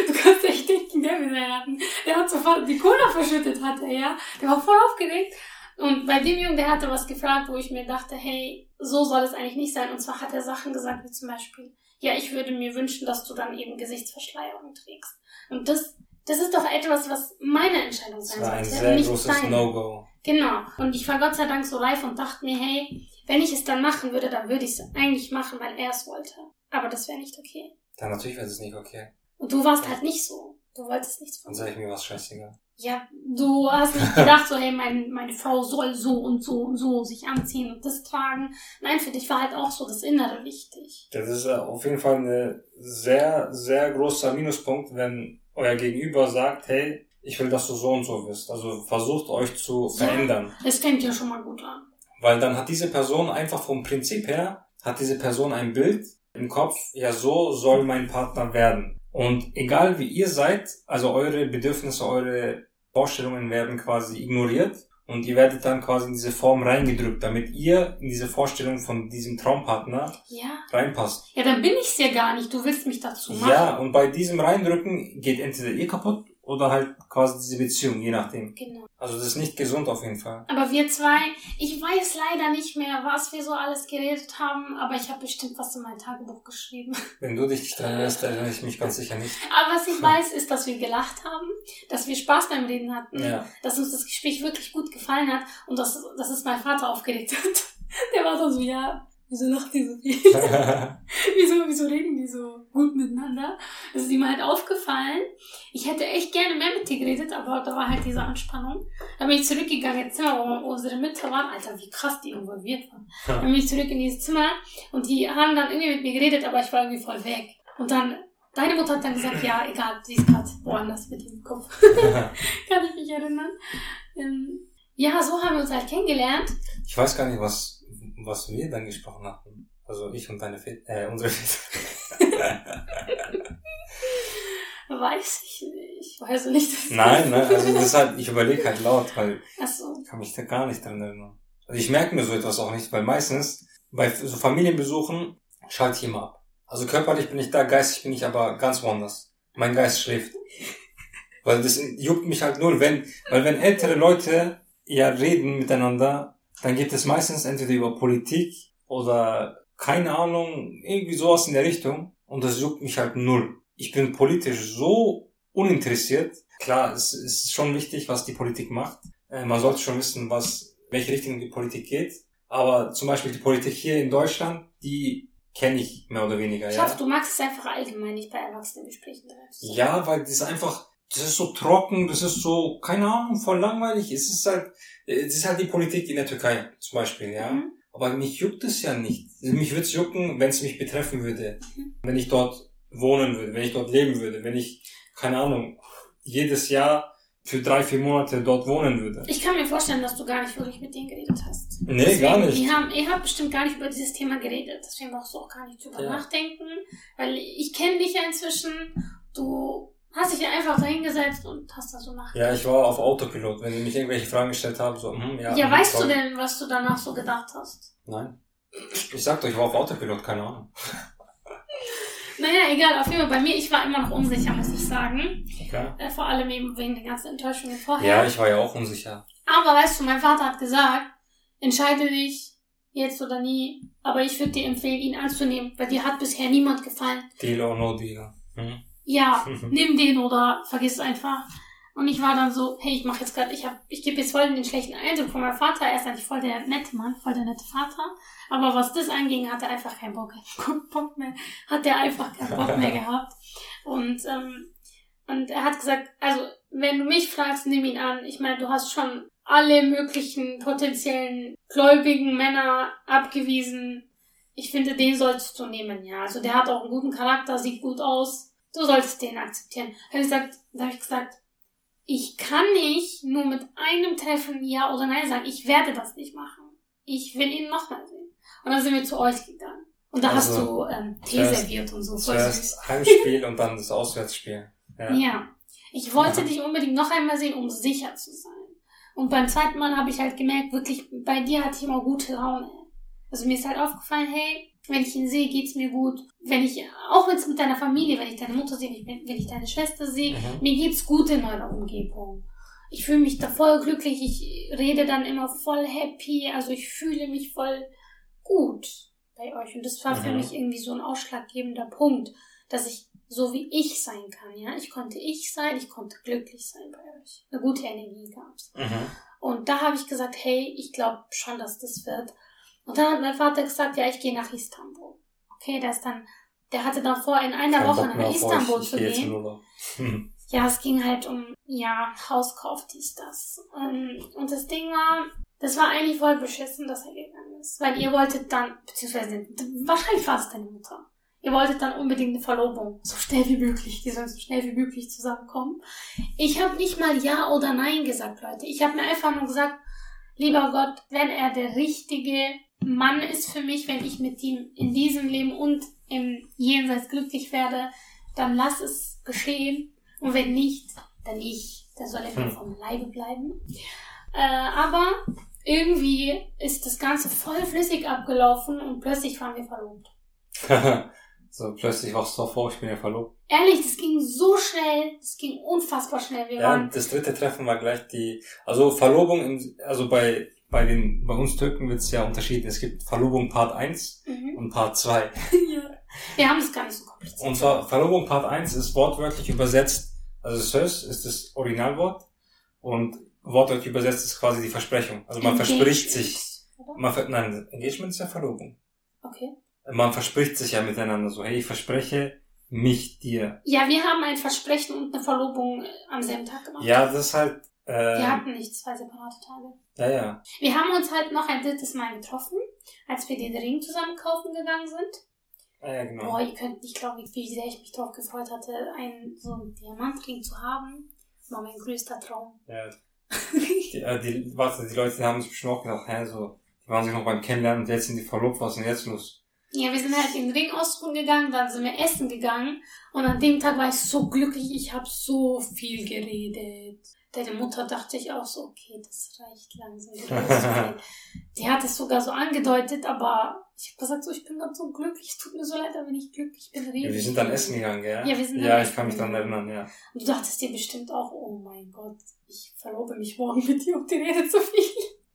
Du kannst echt denken, der will heiraten. Der hat sofort die Cola verschüttet, hat er, ja? Der war voll aufgeregt. Und bei dem Jungen, der hatte was gefragt, wo ich mir dachte, hey, so soll es eigentlich nicht sein. Und zwar hat er Sachen gesagt, wie zum Beispiel, ja, ich würde mir wünschen, dass du dann eben Gesichtsverschleierung trägst. Und das, das ist doch etwas, was meine Entscheidung Das sein war ein sollte, sehr nicht großes. No-Go. Genau. Und ich war Gott sei Dank so reif und dachte mir, hey, wenn ich es dann machen würde, dann würde ich es eigentlich machen, weil er es wollte. Aber das wäre nicht okay. Dann natürlich wäre das nicht okay. Und du warst halt nicht so. Du wolltest nichts von Dann sage ich mir was scheißegal. Ja, du hast nicht gedacht, so, hey, mein, meine Frau soll so und so und so sich anziehen und das tragen. Nein, für dich war halt auch so das Innere wichtig. Das ist äh, auf jeden Fall ein sehr, sehr großer Minuspunkt, wenn euer Gegenüber sagt, hey, ich will, dass du so und so wirst. Also versucht euch zu Ja. verändern. Das fängt ja schon mal gut an. Weil dann hat diese Person einfach vom Prinzip her, hat diese Person ein Bild im Kopf, ja, so soll mein Partner werden. Und egal wie ihr seid, also eure Bedürfnisse, eure Vorstellungen werden quasi ignoriert und ihr werdet dann quasi in diese Form reingedrückt, damit ihr in diese Vorstellung von diesem Traumpartner Ja. reinpasst. Ja, dann bin ich's ja gar nicht. Du willst mich dazu machen. Ja, und bei diesem Reindrücken geht entweder ihr kaputt oder halt quasi diese Beziehung, je nachdem. Genau. Also das ist nicht gesund auf jeden Fall. Aber wir zwei, ich weiß leider nicht mehr, was wir so alles geredet haben, aber ich habe bestimmt was in mein Tagebuch geschrieben. <laughs> Wenn du dich nicht dran erinnerst, erinnere ich mich ganz sicher nicht. Aber was ich weiß, ist, dass wir gelacht haben, dass wir Spaß beim Reden hatten, Ja. dass uns das Gespräch wirklich gut gefallen hat und dass, dass es mein Vater aufgeregt hat. <laughs> Der war so, ja, wieso lacht die so viel? <laughs> wieso, wieso reden die so gut miteinander? Das ist ihm halt aufgefallen. Ich hätte echt gerne mehr mit dir geredet, aber da war halt diese Anspannung. Dann bin ich zurückgegangen ins Zimmer, wo unsere Mütter waren. Alter, wie krass die involviert waren. Dann bin ich zurück in dieses Zimmer und die haben dann irgendwie mit mir geredet, aber ich war irgendwie voll weg. Und dann, deine Mutter hat dann gesagt, ja, egal, sie ist gerade woanders mit dem Kopf. <laughs> Kann ich mich erinnern. Ähm, ja, so haben wir uns halt kennengelernt. ich weiß gar nicht, was, was wir dann gesprochen hatten. Also ich und deine Väter, äh, unsere Väter. <laughs> Weiß ich nicht. Weiß nicht. dass- nein, <laughs> nein, also das ist halt, ich überlege halt laut, weil Ach so. ich kann mich da gar nicht dran erinnern. Also ich merke mir so etwas auch nicht, weil meistens bei so Familienbesuchen schalte ich immer ab. Also körperlich bin ich da, geistig bin ich aber ganz woanders. Mein Geist schläft. <laughs> Weil das juckt mich halt null, wenn, weil wenn ältere Leute ja reden miteinander, dann geht es meistens entweder über Politik oder keine Ahnung, irgendwie sowas in der Richtung und das juckt mich halt null. Ich bin politisch so uninteressiert. Klar, es, es ist schon wichtig, was die Politik macht. Äh, man sollte schon wissen, was, welche Richtung die Politik geht. Aber zum Beispiel die Politik hier in Deutschland, die kenne ich mehr oder weniger, Ich ja. hoffe, du magst es einfach allgemein nicht bei Erwachsenengesprächen. Ja, weil das ist einfach, das ist so trocken, das ist so, keine Ahnung, voll langweilig. Es ist halt, das ist halt die Politik in der Türkei zum Beispiel, ja. Mhm. Aber mich juckt es ja nicht. Also Mich würde es jucken, wenn es mich betreffen würde. Mhm. Wenn ich dort wohnen würde, wenn ich dort leben würde, wenn ich, keine Ahnung, jedes Jahr für drei, vier Monate dort wohnen würde. Ich kann mir vorstellen, dass du gar nicht wirklich mit denen geredet hast. Nee, Deswegen, gar nicht. Die haben, ihr habt bestimmt gar nicht über dieses Thema geredet. Deswegen brauchst du auch gar nicht drüber Ja. nachdenken. Weil ich kenne dich ja inzwischen. Du hast dich ja einfach dahingesetzt und hast da so nach. Ja, ich war auf Autopilot. Wenn die mich irgendwelche Fragen gestellt haben, so, hm, ja. Ja, hm, weißt du sorry. denn, was du danach so gedacht hast? Nein. Ich sag doch, ich war auf Autopilot, keine Ahnung. Naja, egal, auf jeden Fall bei mir, ich war immer noch unsicher, muss ich sagen. Klar. Äh, vor allem eben wegen der ganzen Enttäuschungen vorher. Ja, ich war ja auch unsicher. Aber weißt du, mein Vater hat gesagt, entscheide dich jetzt oder nie. Aber ich würde dir empfehlen, ihn anzunehmen, weil dir hat bisher niemand gefallen. Deal or no deal. Hm? Ja, <laughs> nimm den oder vergiss es einfach. Und ich war dann so, hey, ich mache jetzt gerade, ich hab, ich gebe jetzt voll den schlechten Eindruck von meinem Vater. Er ist eigentlich voll der nette Mann, voll der nette Vater. Aber was das anging, hat er einfach keinen Bock, <laughs> Bock mehr, hat er einfach keinen Bock mehr <laughs> gehabt. Und, ähm, und er hat gesagt, also, wenn du mich fragst, nimm ihn an. Ich meine, du hast schon alle möglichen potenziellen gläubigen Männer abgewiesen. Ich finde, den solltest du nehmen, ja. Also der hat auch einen guten Charakter, sieht gut aus. Du solltest den akzeptieren. Da habe ich gesagt, habe ich gesagt, ich kann nicht nur mit einem Treffen Ja oder Nein sagen. Ich werde das nicht machen. Ich will ihn nochmal sehen. Und dann sind wir zu euch gegangen. Und da hast Also, du ähm, Tee zuerst- serviert und so. Voll süß. Zuerst Heimspiel und dann das Auswärtsspiel. Ja. Ja. Ich wollte Ja. dich unbedingt noch einmal sehen, um sicher zu sein. Und beim zweiten Mal habe ich halt gemerkt, wirklich, bei dir hatte ich immer gute Laune. Also mir ist halt aufgefallen, hey, wenn ich ihn sehe, geht's mir gut. Wenn ich, auch wenn es mit deiner Familie, wenn ich deine Mutter sehe, wenn ich, wenn ich deine Schwester sehe, Mhm. mir geht's gut in eurer Umgebung. Ich fühle mich da voll glücklich, ich rede dann immer voll happy, also ich fühle mich voll gut bei euch. Und das war für Mhm. mich irgendwie so ein ausschlaggebender Punkt, dass ich so wie ich sein kann, ja. Ich konnte ich sein, ich konnte glücklich sein bei euch. Eine gute Energie gab's. Mhm. Und da habe ich gesagt, hey, ich glaube schon, dass das wird. Und dann hat mein Vater gesagt, ja, ich gehe nach Istanbul. Okay, der ist dann, der hatte dann vor, in einer Kein Woche nach Istanbul zu gehen. Hm. <laughs> Ja, es ging halt um, ja, Hauskauf, dies, das. Ähm, Und das Ding war, das war eigentlich voll beschissen, dass er gegangen ist. Weil ihr wolltet dann, beziehungsweise, wahrscheinlich war es deine Mutter. Ihr wolltet dann unbedingt eine Verlobung. So schnell wie möglich. Die sollen so schnell wie möglich zusammenkommen. Ich habe nicht mal Ja oder Nein gesagt, Leute. Ich habe mir einfach nur gesagt, lieber Gott, wenn er der richtige Mann ist für mich, wenn ich mit ihm in diesem Leben und im Jenseits glücklich werde, dann lass es geschehen. Und wenn nicht, dann nicht. Dann soll er mir Hm. vom Leibe bleiben. Äh, aber irgendwie ist das Ganze voll flüssig abgelaufen und plötzlich waren wir verlobt. <laughs> So plötzlich wachst du vor, ich bin ja verlobt. Ehrlich, das ging so schnell, das ging unfassbar schnell. Wir Ja, waren, das dritte Treffen war gleich die, also Verlobung, im, also bei, bei den, bei uns Türken wird es ja unterschieden. Es gibt Verlobung Part 1 mhm. und Part 2. <laughs> ja. Wir haben das gar nicht so kompliziert. Und zwar Verlobung Part 1 ist wortwörtlich übersetzt, also Sös ist das Originalwort und wortwörtlich übersetzt ist quasi die Versprechung. Also man verspricht sich, Oder? man, ver- nein, Engagement ist ja Verlobung. Okay. Man verspricht sich ja miteinander so, hey, ich verspreche mich dir. Ja, wir haben ein Versprechen und eine Verlobung am selben Tag gemacht. Ja, das ist halt, Wir äh, hatten nicht zwei separate Tage. ja, ja. Wir haben uns halt noch ein drittes Mal getroffen, als wir den Ring zusammen kaufen gegangen sind. Ja, ja, genau. Boah, ihr könnt nicht glauben, wie sehr ich mich darauf gefreut hatte, einen so einen Diamantring zu haben. Das war mein größter Traum. Ja. <laughs> Die, äh, die, warte, die Leute die haben sich bestimmt auch gedacht, hä, so, die waren sich noch beim Kennenlernen und jetzt sind die verlobt, was ist denn jetzt los? Ja, wir sind halt in den Ring ausruhen gegangen, dann sind wir essen gegangen und an dem Tag war ich so glücklich, ich habe so viel geredet. Deine Mutter dachte ich auch so, okay, das reicht langsam. <laughs> Die hat es sogar so angedeutet, aber ich habe gesagt, so, ich bin ganz so glücklich, es tut mir so leid, aber wenn ich glücklich bin, rede Ja, wir sind dann essen gegangen, gell? Ja, wir sind dann Ja, ich kann mich gegangen. erinnern, ja. Und du dachtest dir bestimmt auch, oh mein Gott, ich verlobe mich morgen mit dir und die redet so viel.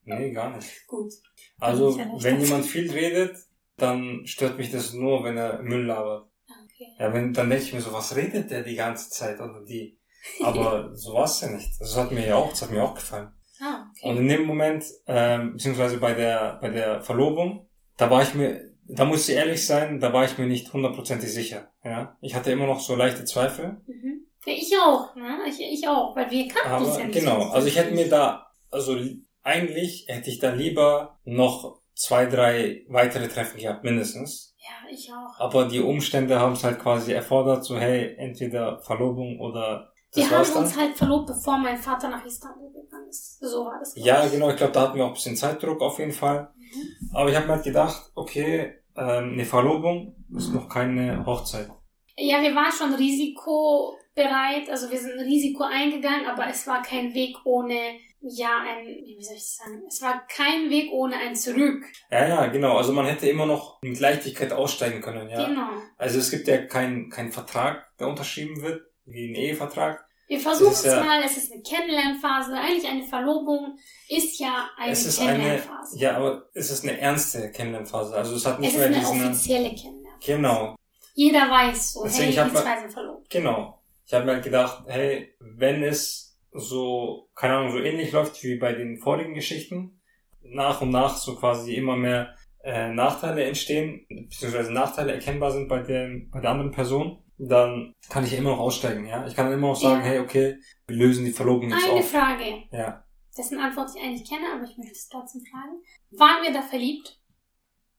Nee, gar nicht. Gut. Also, wenn jemand viel redet, dann stört mich das nur, wenn er Müll labert. Ah, Okay. Ja, wenn, dann denke ich mir so, was redet der die ganze Zeit oder die? Aber so war es ja nicht. Das hat mir ja auch, das hat mir auch gefallen. Ah, Und okay. in dem Moment, ähm, beziehungsweise bei der, bei der Verlobung, da war ich mir, da muss ich ehrlich sein, da war ich mir nicht hundertprozentig sicher. Ja, ich hatte immer noch so leichte Zweifel. Mhm. Ja, ich auch, ne? Ich, ich auch, weil wir kannten Aber ja nicht. genau, so also ich hätte mir da, also li- eigentlich hätte ich da lieber noch zwei, drei weitere Treffen gehabt, mindestens. Ja, ich auch. Aber die Umstände haben es halt quasi erfordert, so hey, entweder Verlobung oder das wir haben dann. uns halt verlobt, bevor mein Vater nach Istanbul gegangen ist. So war das. Ja, ich. genau, ich glaube, da hatten wir auch ein bisschen Zeitdruck auf jeden Fall. Mhm. Aber ich habe mir halt gedacht, okay, ähm, eine Verlobung ist noch keine Hochzeit. Ja, wir waren schon risikobereit, also wir sind ein Risiko eingegangen, aber es war kein Weg ohne, ja, ein, wie soll ich sagen, es war kein Weg ohne ein Zurück. Ja, ja, genau. Also man hätte immer noch mit Leichtigkeit aussteigen können, ja. Genau. Also es gibt ja keinen keinen Vertrag, der unterschrieben wird, wie ein Ehevertrag. Wir versuchen es ist ja- mal, es ist eine Kennenlernphase. Eigentlich eine Verlobung ist ja eine es ist eine, Kennenlernphase. ja, aber es ist eine ernste Kennenlernphase. Also es hat nicht es ist mehr eine diesen, offizielle Kennenlernphase. genau, Jeder weiß so, Deswegen, hey, ich die hab mal- zwei sind verlobt. genau. Ich habe mir halt gedacht, hey, wenn es so, keine Ahnung, so ähnlich läuft wie bei den vorigen Geschichten, nach und nach so quasi immer mehr äh, Nachteile entstehen, beziehungsweise Nachteile erkennbar sind bei dem, bei der anderen Person, dann kann ich immer noch aussteigen, ja. Ich kann dann immer noch sagen, Ja. hey, okay, wir lösen die Verlobung jetzt Eine auf. Frage. Ja. Dessen Antwort ich eigentlich kenne, aber ich möchte es trotzdem fragen. Waren wir da verliebt?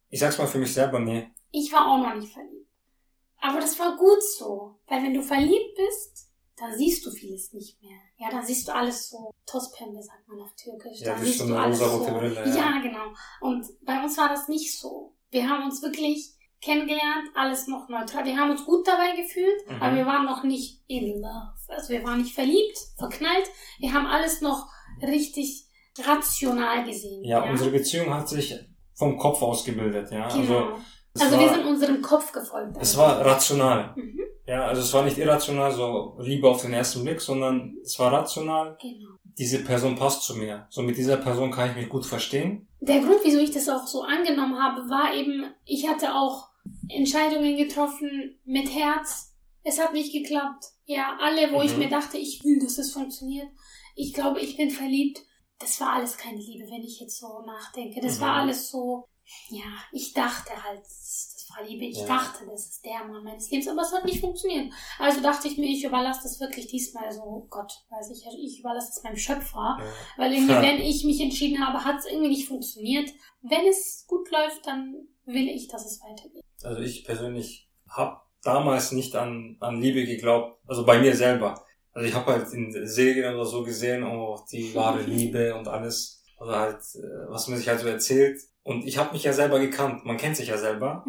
Ich sag's mal für mich selber, nee. Ich war auch noch nicht verliebt. Aber das war gut so. Weil wenn du verliebt bist, dann siehst du vieles nicht mehr. Ja, dann siehst du alles so. Tospembe sagt man auf Türkisch. Ja, dann siehst du eine alles so. Brille, ja. Ja, genau. Und bei uns war das nicht so. Wir haben uns wirklich kennengelernt, alles noch neutral. Wir haben uns gut dabei gefühlt, Mhm. aber wir waren noch nicht in love. Also wir waren nicht verliebt, verknallt. Wir haben alles noch richtig rational gesehen. Ja, unsere Beziehung hat sich vom Kopf aus gebildet, ja. Genau. Also, Also war, wir sind unserem Kopf gefolgt. es war rational. Mhm. Ja, also es war nicht irrational, so Liebe auf den ersten Blick, sondern es war rational. Genau. Diese Person passt zu mir. So mit dieser Person kann ich mich gut verstehen. Der Grund, wieso ich das auch so angenommen habe, war eben, ich hatte auch Entscheidungen getroffen mit Herz. Es hat nicht geklappt. Ja, alle, wo ich Mhm. mir dachte, ich will, dass es funktioniert. Ich glaube, ich bin verliebt. Das war alles keine Liebe, wenn ich jetzt so nachdenke. Das Mhm. war alles so, ja, ich dachte halt, das das war Liebe. Ich Ja. dachte, das ist der Mann meines Lebens, aber es hat nicht funktioniert. Also dachte ich mir, ich überlasse das wirklich diesmal so, oh Gott, weiß ich, ich überlasse es meinem Schöpfer. Ja. Weil irgendwie, Ja. <laughs> wenn ich mich entschieden habe, hat es irgendwie nicht funktioniert. Wenn es gut läuft, dann will ich, dass es weitergeht. Also ich persönlich habe damals nicht an, an Liebe geglaubt. Also bei mir selber. Also ich habe halt in Serien oder so gesehen, oh, die wahre <laughs> Liebe und alles. Oder halt, äh, was man sich halt so erzählt. Und ich habe mich ja selber gekannt. Man kennt sich ja selber.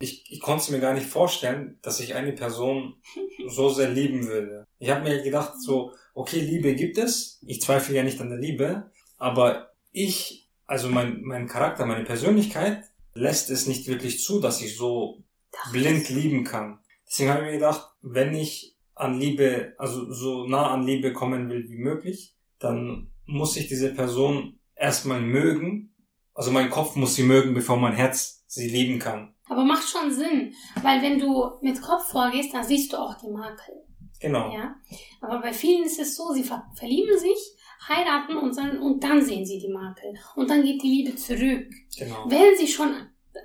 Ich, ich konnte mir gar nicht vorstellen, dass ich eine Person <laughs> so sehr lieben würde. Ich habe mir gedacht, so, okay, Liebe gibt es. Ich zweifle ja nicht an der Liebe. Aber ich, also mein, mein Charakter, meine Persönlichkeit, lässt es nicht wirklich zu, dass ich so Doch, blind lieben kann. Deswegen habe ich mir gedacht, wenn ich an Liebe, also so nah an Liebe kommen will wie möglich, dann muss ich diese Person erstmal mögen. Also mein Kopf muss sie mögen, bevor mein Herz sie lieben kann. Aber macht schon Sinn, weil wenn du mit Kopf vorgehst, dann siehst du auch die Makel. Genau. Ja? Aber bei vielen ist es so, sie ver verlieben sich, heiraten und dann, und dann sehen sie die Makel. Und dann geht die Liebe zurück. Genau. Wenn sie schon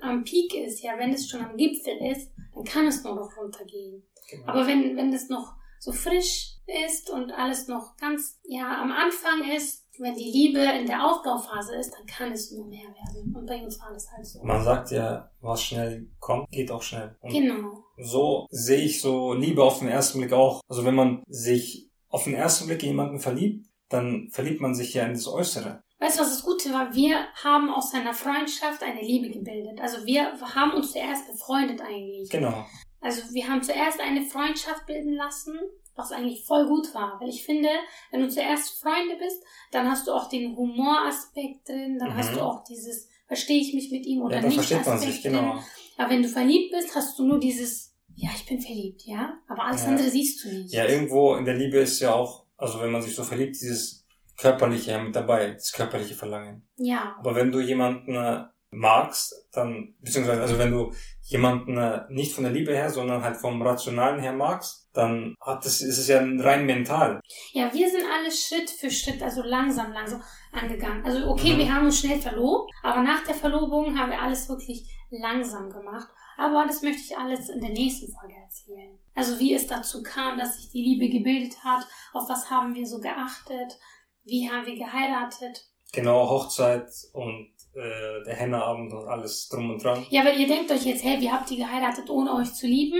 am Peak ist, ja, wenn es schon am Gipfel ist, dann kann es nur noch runtergehen. genau. Aber wenn, wenn es noch so frisch ist und alles noch ganz, ja, am Anfang ist, wenn die Liebe in der Aufbauphase ist, dann kann es nur mehr werden. Und bei uns war das halt so. Man sagt ja, was schnell kommt, geht auch schnell. Und Genau. so sehe ich so Liebe auf den ersten Blick auch. Also wenn man sich auf den ersten Blick jemanden verliebt, dann verliebt man sich ja in das Äußere. Weißt du, was das Gute war? Wir haben aus einer Freundschaft eine Liebe gebildet. Also wir haben uns zuerst befreundet eigentlich. Genau. Also wir haben zuerst eine Freundschaft bilden lassen, was eigentlich voll gut war. Weil ich finde, wenn du zuerst Freunde bist, dann hast du auch den Humoraspekt drin, dann Mhm. hast du auch dieses, verstehe ich mich mit ihm oder Ja, nicht versteht man Aspekt sich, genau. drin. Aber wenn du verliebt bist, hast du nur dieses, ja, ich bin verliebt, ja. Aber alles Ja. andere siehst du nicht. Ja, irgendwo in der Liebe ist ja auch, also wenn man sich so verliebt, dieses körperliche ja mit dabei, das körperliche Verlangen. ja. Aber wenn du jemanden äh, magst, dann, beziehungsweise, also wenn du jemanden äh, nicht von der Liebe her, sondern halt vom Rationalen her magst, dann hat es, ist es ja rein mental. Ja, wir sind alle Schritt für Schritt, also langsam, langsam angegangen. Also okay, Mhm. wir haben uns schnell verlobt, aber nach der Verlobung haben wir alles wirklich langsam gemacht. Aber das möchte ich alles in der nächsten Folge erzählen. Also wie es dazu kam, dass sich die Liebe gebildet hat, auf was haben wir so geachtet, wie haben wir geheiratet. Genau, Hochzeit und äh, der Henneabend und alles drum und dran. Ja, aber ihr denkt euch jetzt, hey, wie habt ihr geheiratet, ohne euch zu lieben?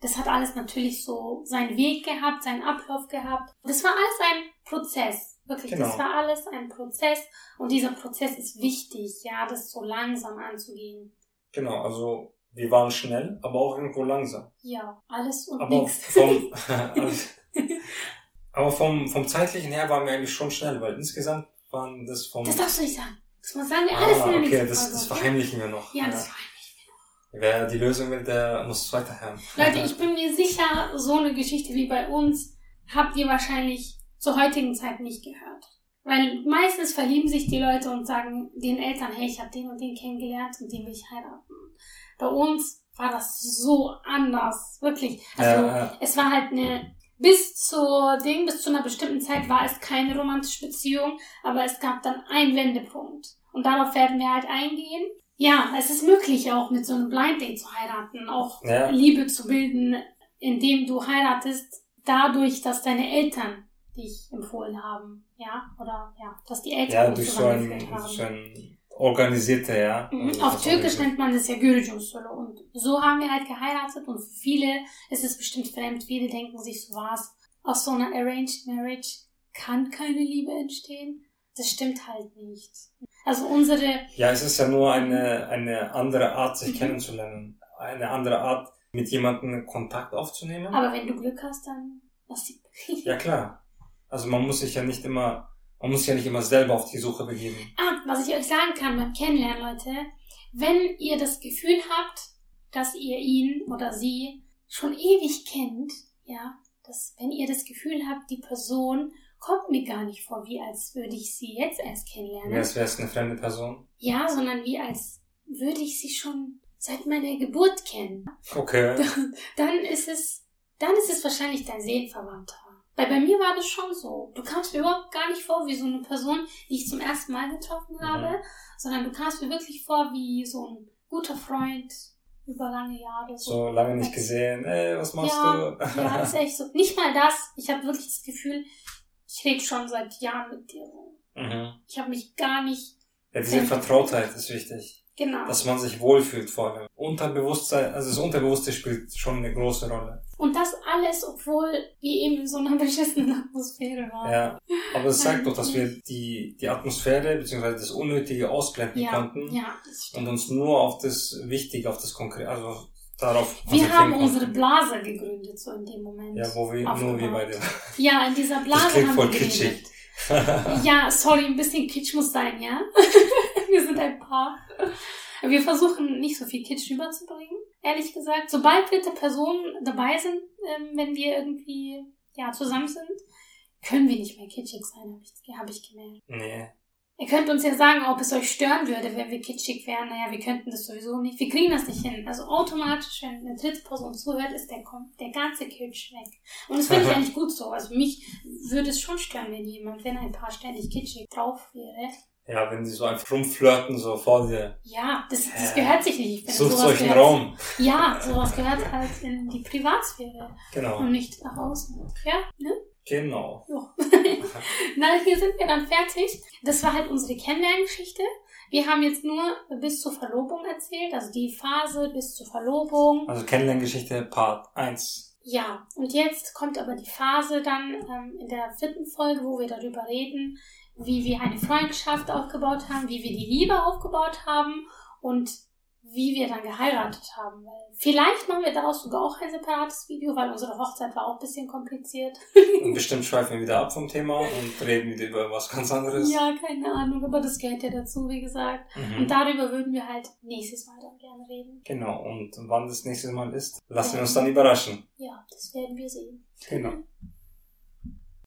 Das hat alles natürlich so seinen Weg gehabt, seinen Ablauf gehabt. Das war alles ein Prozess. Wirklich, das Genau. war alles ein Prozess. Und dieser Prozess ist wichtig, ja, das so langsam anzugehen. Genau, also wir waren schnell, aber auch irgendwo langsam. Ja, alles und Aber nichts. vom, <laughs> aber vom, vom zeitlichen her waren wir eigentlich schon schnell, weil insgesamt waren das vom... Das darfst du nicht sagen. Das muss sagen wir alles ah, in der okay, das, das verheimlichen wir noch. Ja, das verheimlichen Wer die Lösung will, der muss es weiterhören. wir. Leute, ich bin mir sicher, so eine Geschichte wie bei uns habt ihr wahrscheinlich zur heutigen Zeit nicht gehört. Weil meistens verlieben sich die Leute und sagen den Eltern, hey, ich habe den und den kennengelernt und den will ich heiraten. Bei uns war das so anders, wirklich. Also Ja, es war halt eine bis zur Ding, bis zu einer bestimmten Zeit war es keine romantische Beziehung, aber es gab dann einen Wendepunkt. Und darauf werden wir halt eingehen. Ja, es ist möglich auch mit so einem Blind Date zu heiraten, auch Ja. Liebe zu bilden, indem du heiratest, dadurch, dass deine Eltern dich empfohlen haben, ja, oder ja, dass die Eltern Ja, zusammengeführt ein, haben. ein organisierte, ja. Mhm. Also Auf Türkisch nennt man das ja Gürcü usulü und so haben wir halt geheiratet und für viele ist es bestimmt fremd. Viele denken sich so was. Aus so einer Arranged Marriage kann keine Liebe entstehen. Das stimmt halt nicht. Also unsere, Ja, es ist ja nur eine, eine andere Art, sich Mhm. kennenzulernen. Eine andere Art, mit jemandem Kontakt aufzunehmen. aber wenn du Glück hast, dann lass die. Ja, klar. Also man muss sich ja nicht immer, man muss ja nicht immer selber auf die Suche begeben. Ah, was ich euch sagen kann beim Kennenlernen, Leute, wenn ihr das Gefühl habt, dass ihr ihn oder sie schon ewig kennt, ja, dass wenn ihr das Gefühl habt, die Person kommt mir gar nicht vor, wie als würde ich sie jetzt erst kennenlernen. Wie als wäre es eine fremde Person. Ja, sondern wie als würde ich sie schon seit meiner Geburt kennen. Okay. <laughs> Dann ist es, dann ist es wahrscheinlich dein Seelenverwandter. Weil bei mir war das schon so. Du kamst mir überhaupt gar nicht vor wie so eine Person, die ich zum ersten Mal getroffen habe, sondern du kamst mir wirklich vor wie so ein guter Freund über lange Jahre. So lange nicht gesehen. Ey, was machst ja, du? <laughs> ja, ist echt so. Nicht mal das. Ich habe wirklich das Gefühl, ich rede schon seit Jahren mit dir. mhm. Ich habe mich gar nicht. Ja, diese Vertrautheit ist wichtig. Genau. Dass man sich wohlfühlt vor allem. Unterbewusstsein, also das Unterbewusste spielt schon eine große Rolle. Und das alles, obwohl wir eben in so einer <laughs> beschissenen Atmosphäre waren. Ja. Aber es zeigt doch, dass wir die, die Atmosphäre bzw. das Unnötige ausblenden ja, konnten ja das stimmt. und uns nur auf das Wichtige, auf das Konkrete, also darauf Wir haben unsere Blase gegründet, so in dem Moment. Ja, wo wir, nur wir aufgebaut. beide. <laughs> Ja, in dieser Blase Das klingt haben voll wir kitschig. Ja, sorry, ein bisschen Kitsch muss sein, ja? <laughs> wir sind ein Paar. Wir versuchen nicht so viel Kitsch rüberzubringen. ehrlich gesagt. Sobald dritte Personen dabei sind, ähm, wenn wir irgendwie ja, zusammen sind, können wir nicht mehr kitschig sein, habe ich, hab ich gemerkt. Nee. Ihr könnt uns ja sagen, ob es euch stören würde, wenn wir kitschig wären. Naja, wir könnten das sowieso nicht. Wir kriegen das nicht hin. Also automatisch, wenn eine dritte Person zuhört, ist der, der ganze Kitsch weg. Und das finde ich <laughs> eigentlich gut so. Also mich würde es schon stören, wenn jemand, wenn ein paar ständig kitschig drauf wäre. Ja, wenn sie so einfach rumflirten, so vor dir. Ja, das, das gehört sich nicht. Ich Sucht euch einen Raum. Ja, sowas gehört halt in die Privatsphäre. Genau. Und nicht nach außen. Ja, ne? Genau. <laughs> Na, hier sind wir dann fertig. Das war halt unsere Kennenlerngeschichte. Wir haben jetzt nur bis zur Verlobung erzählt, also die Phase bis zur Verlobung. Also Kennenlerngeschichte Part 1. Ja, und jetzt kommt aber die Phase dann ähm, in der vierten Folge, wo wir darüber reden, wie wir eine Freundschaft aufgebaut haben, wie wir die Liebe aufgebaut haben und wie wir dann geheiratet haben. Vielleicht machen wir daraus sogar auch ein separates Video, weil unsere Hochzeit war auch ein bisschen kompliziert. und bestimmt schweifen wir wieder ab vom Thema und reden wieder über was ganz anderes. Ja, keine Ahnung, aber das gehört ja dazu, wie gesagt. Mhm. Und darüber würden wir halt nächstes Mal dann gerne reden. Genau, und wann das nächste Mal ist, lassen ja. wir uns dann überraschen. Ja, das werden wir sehen. Genau.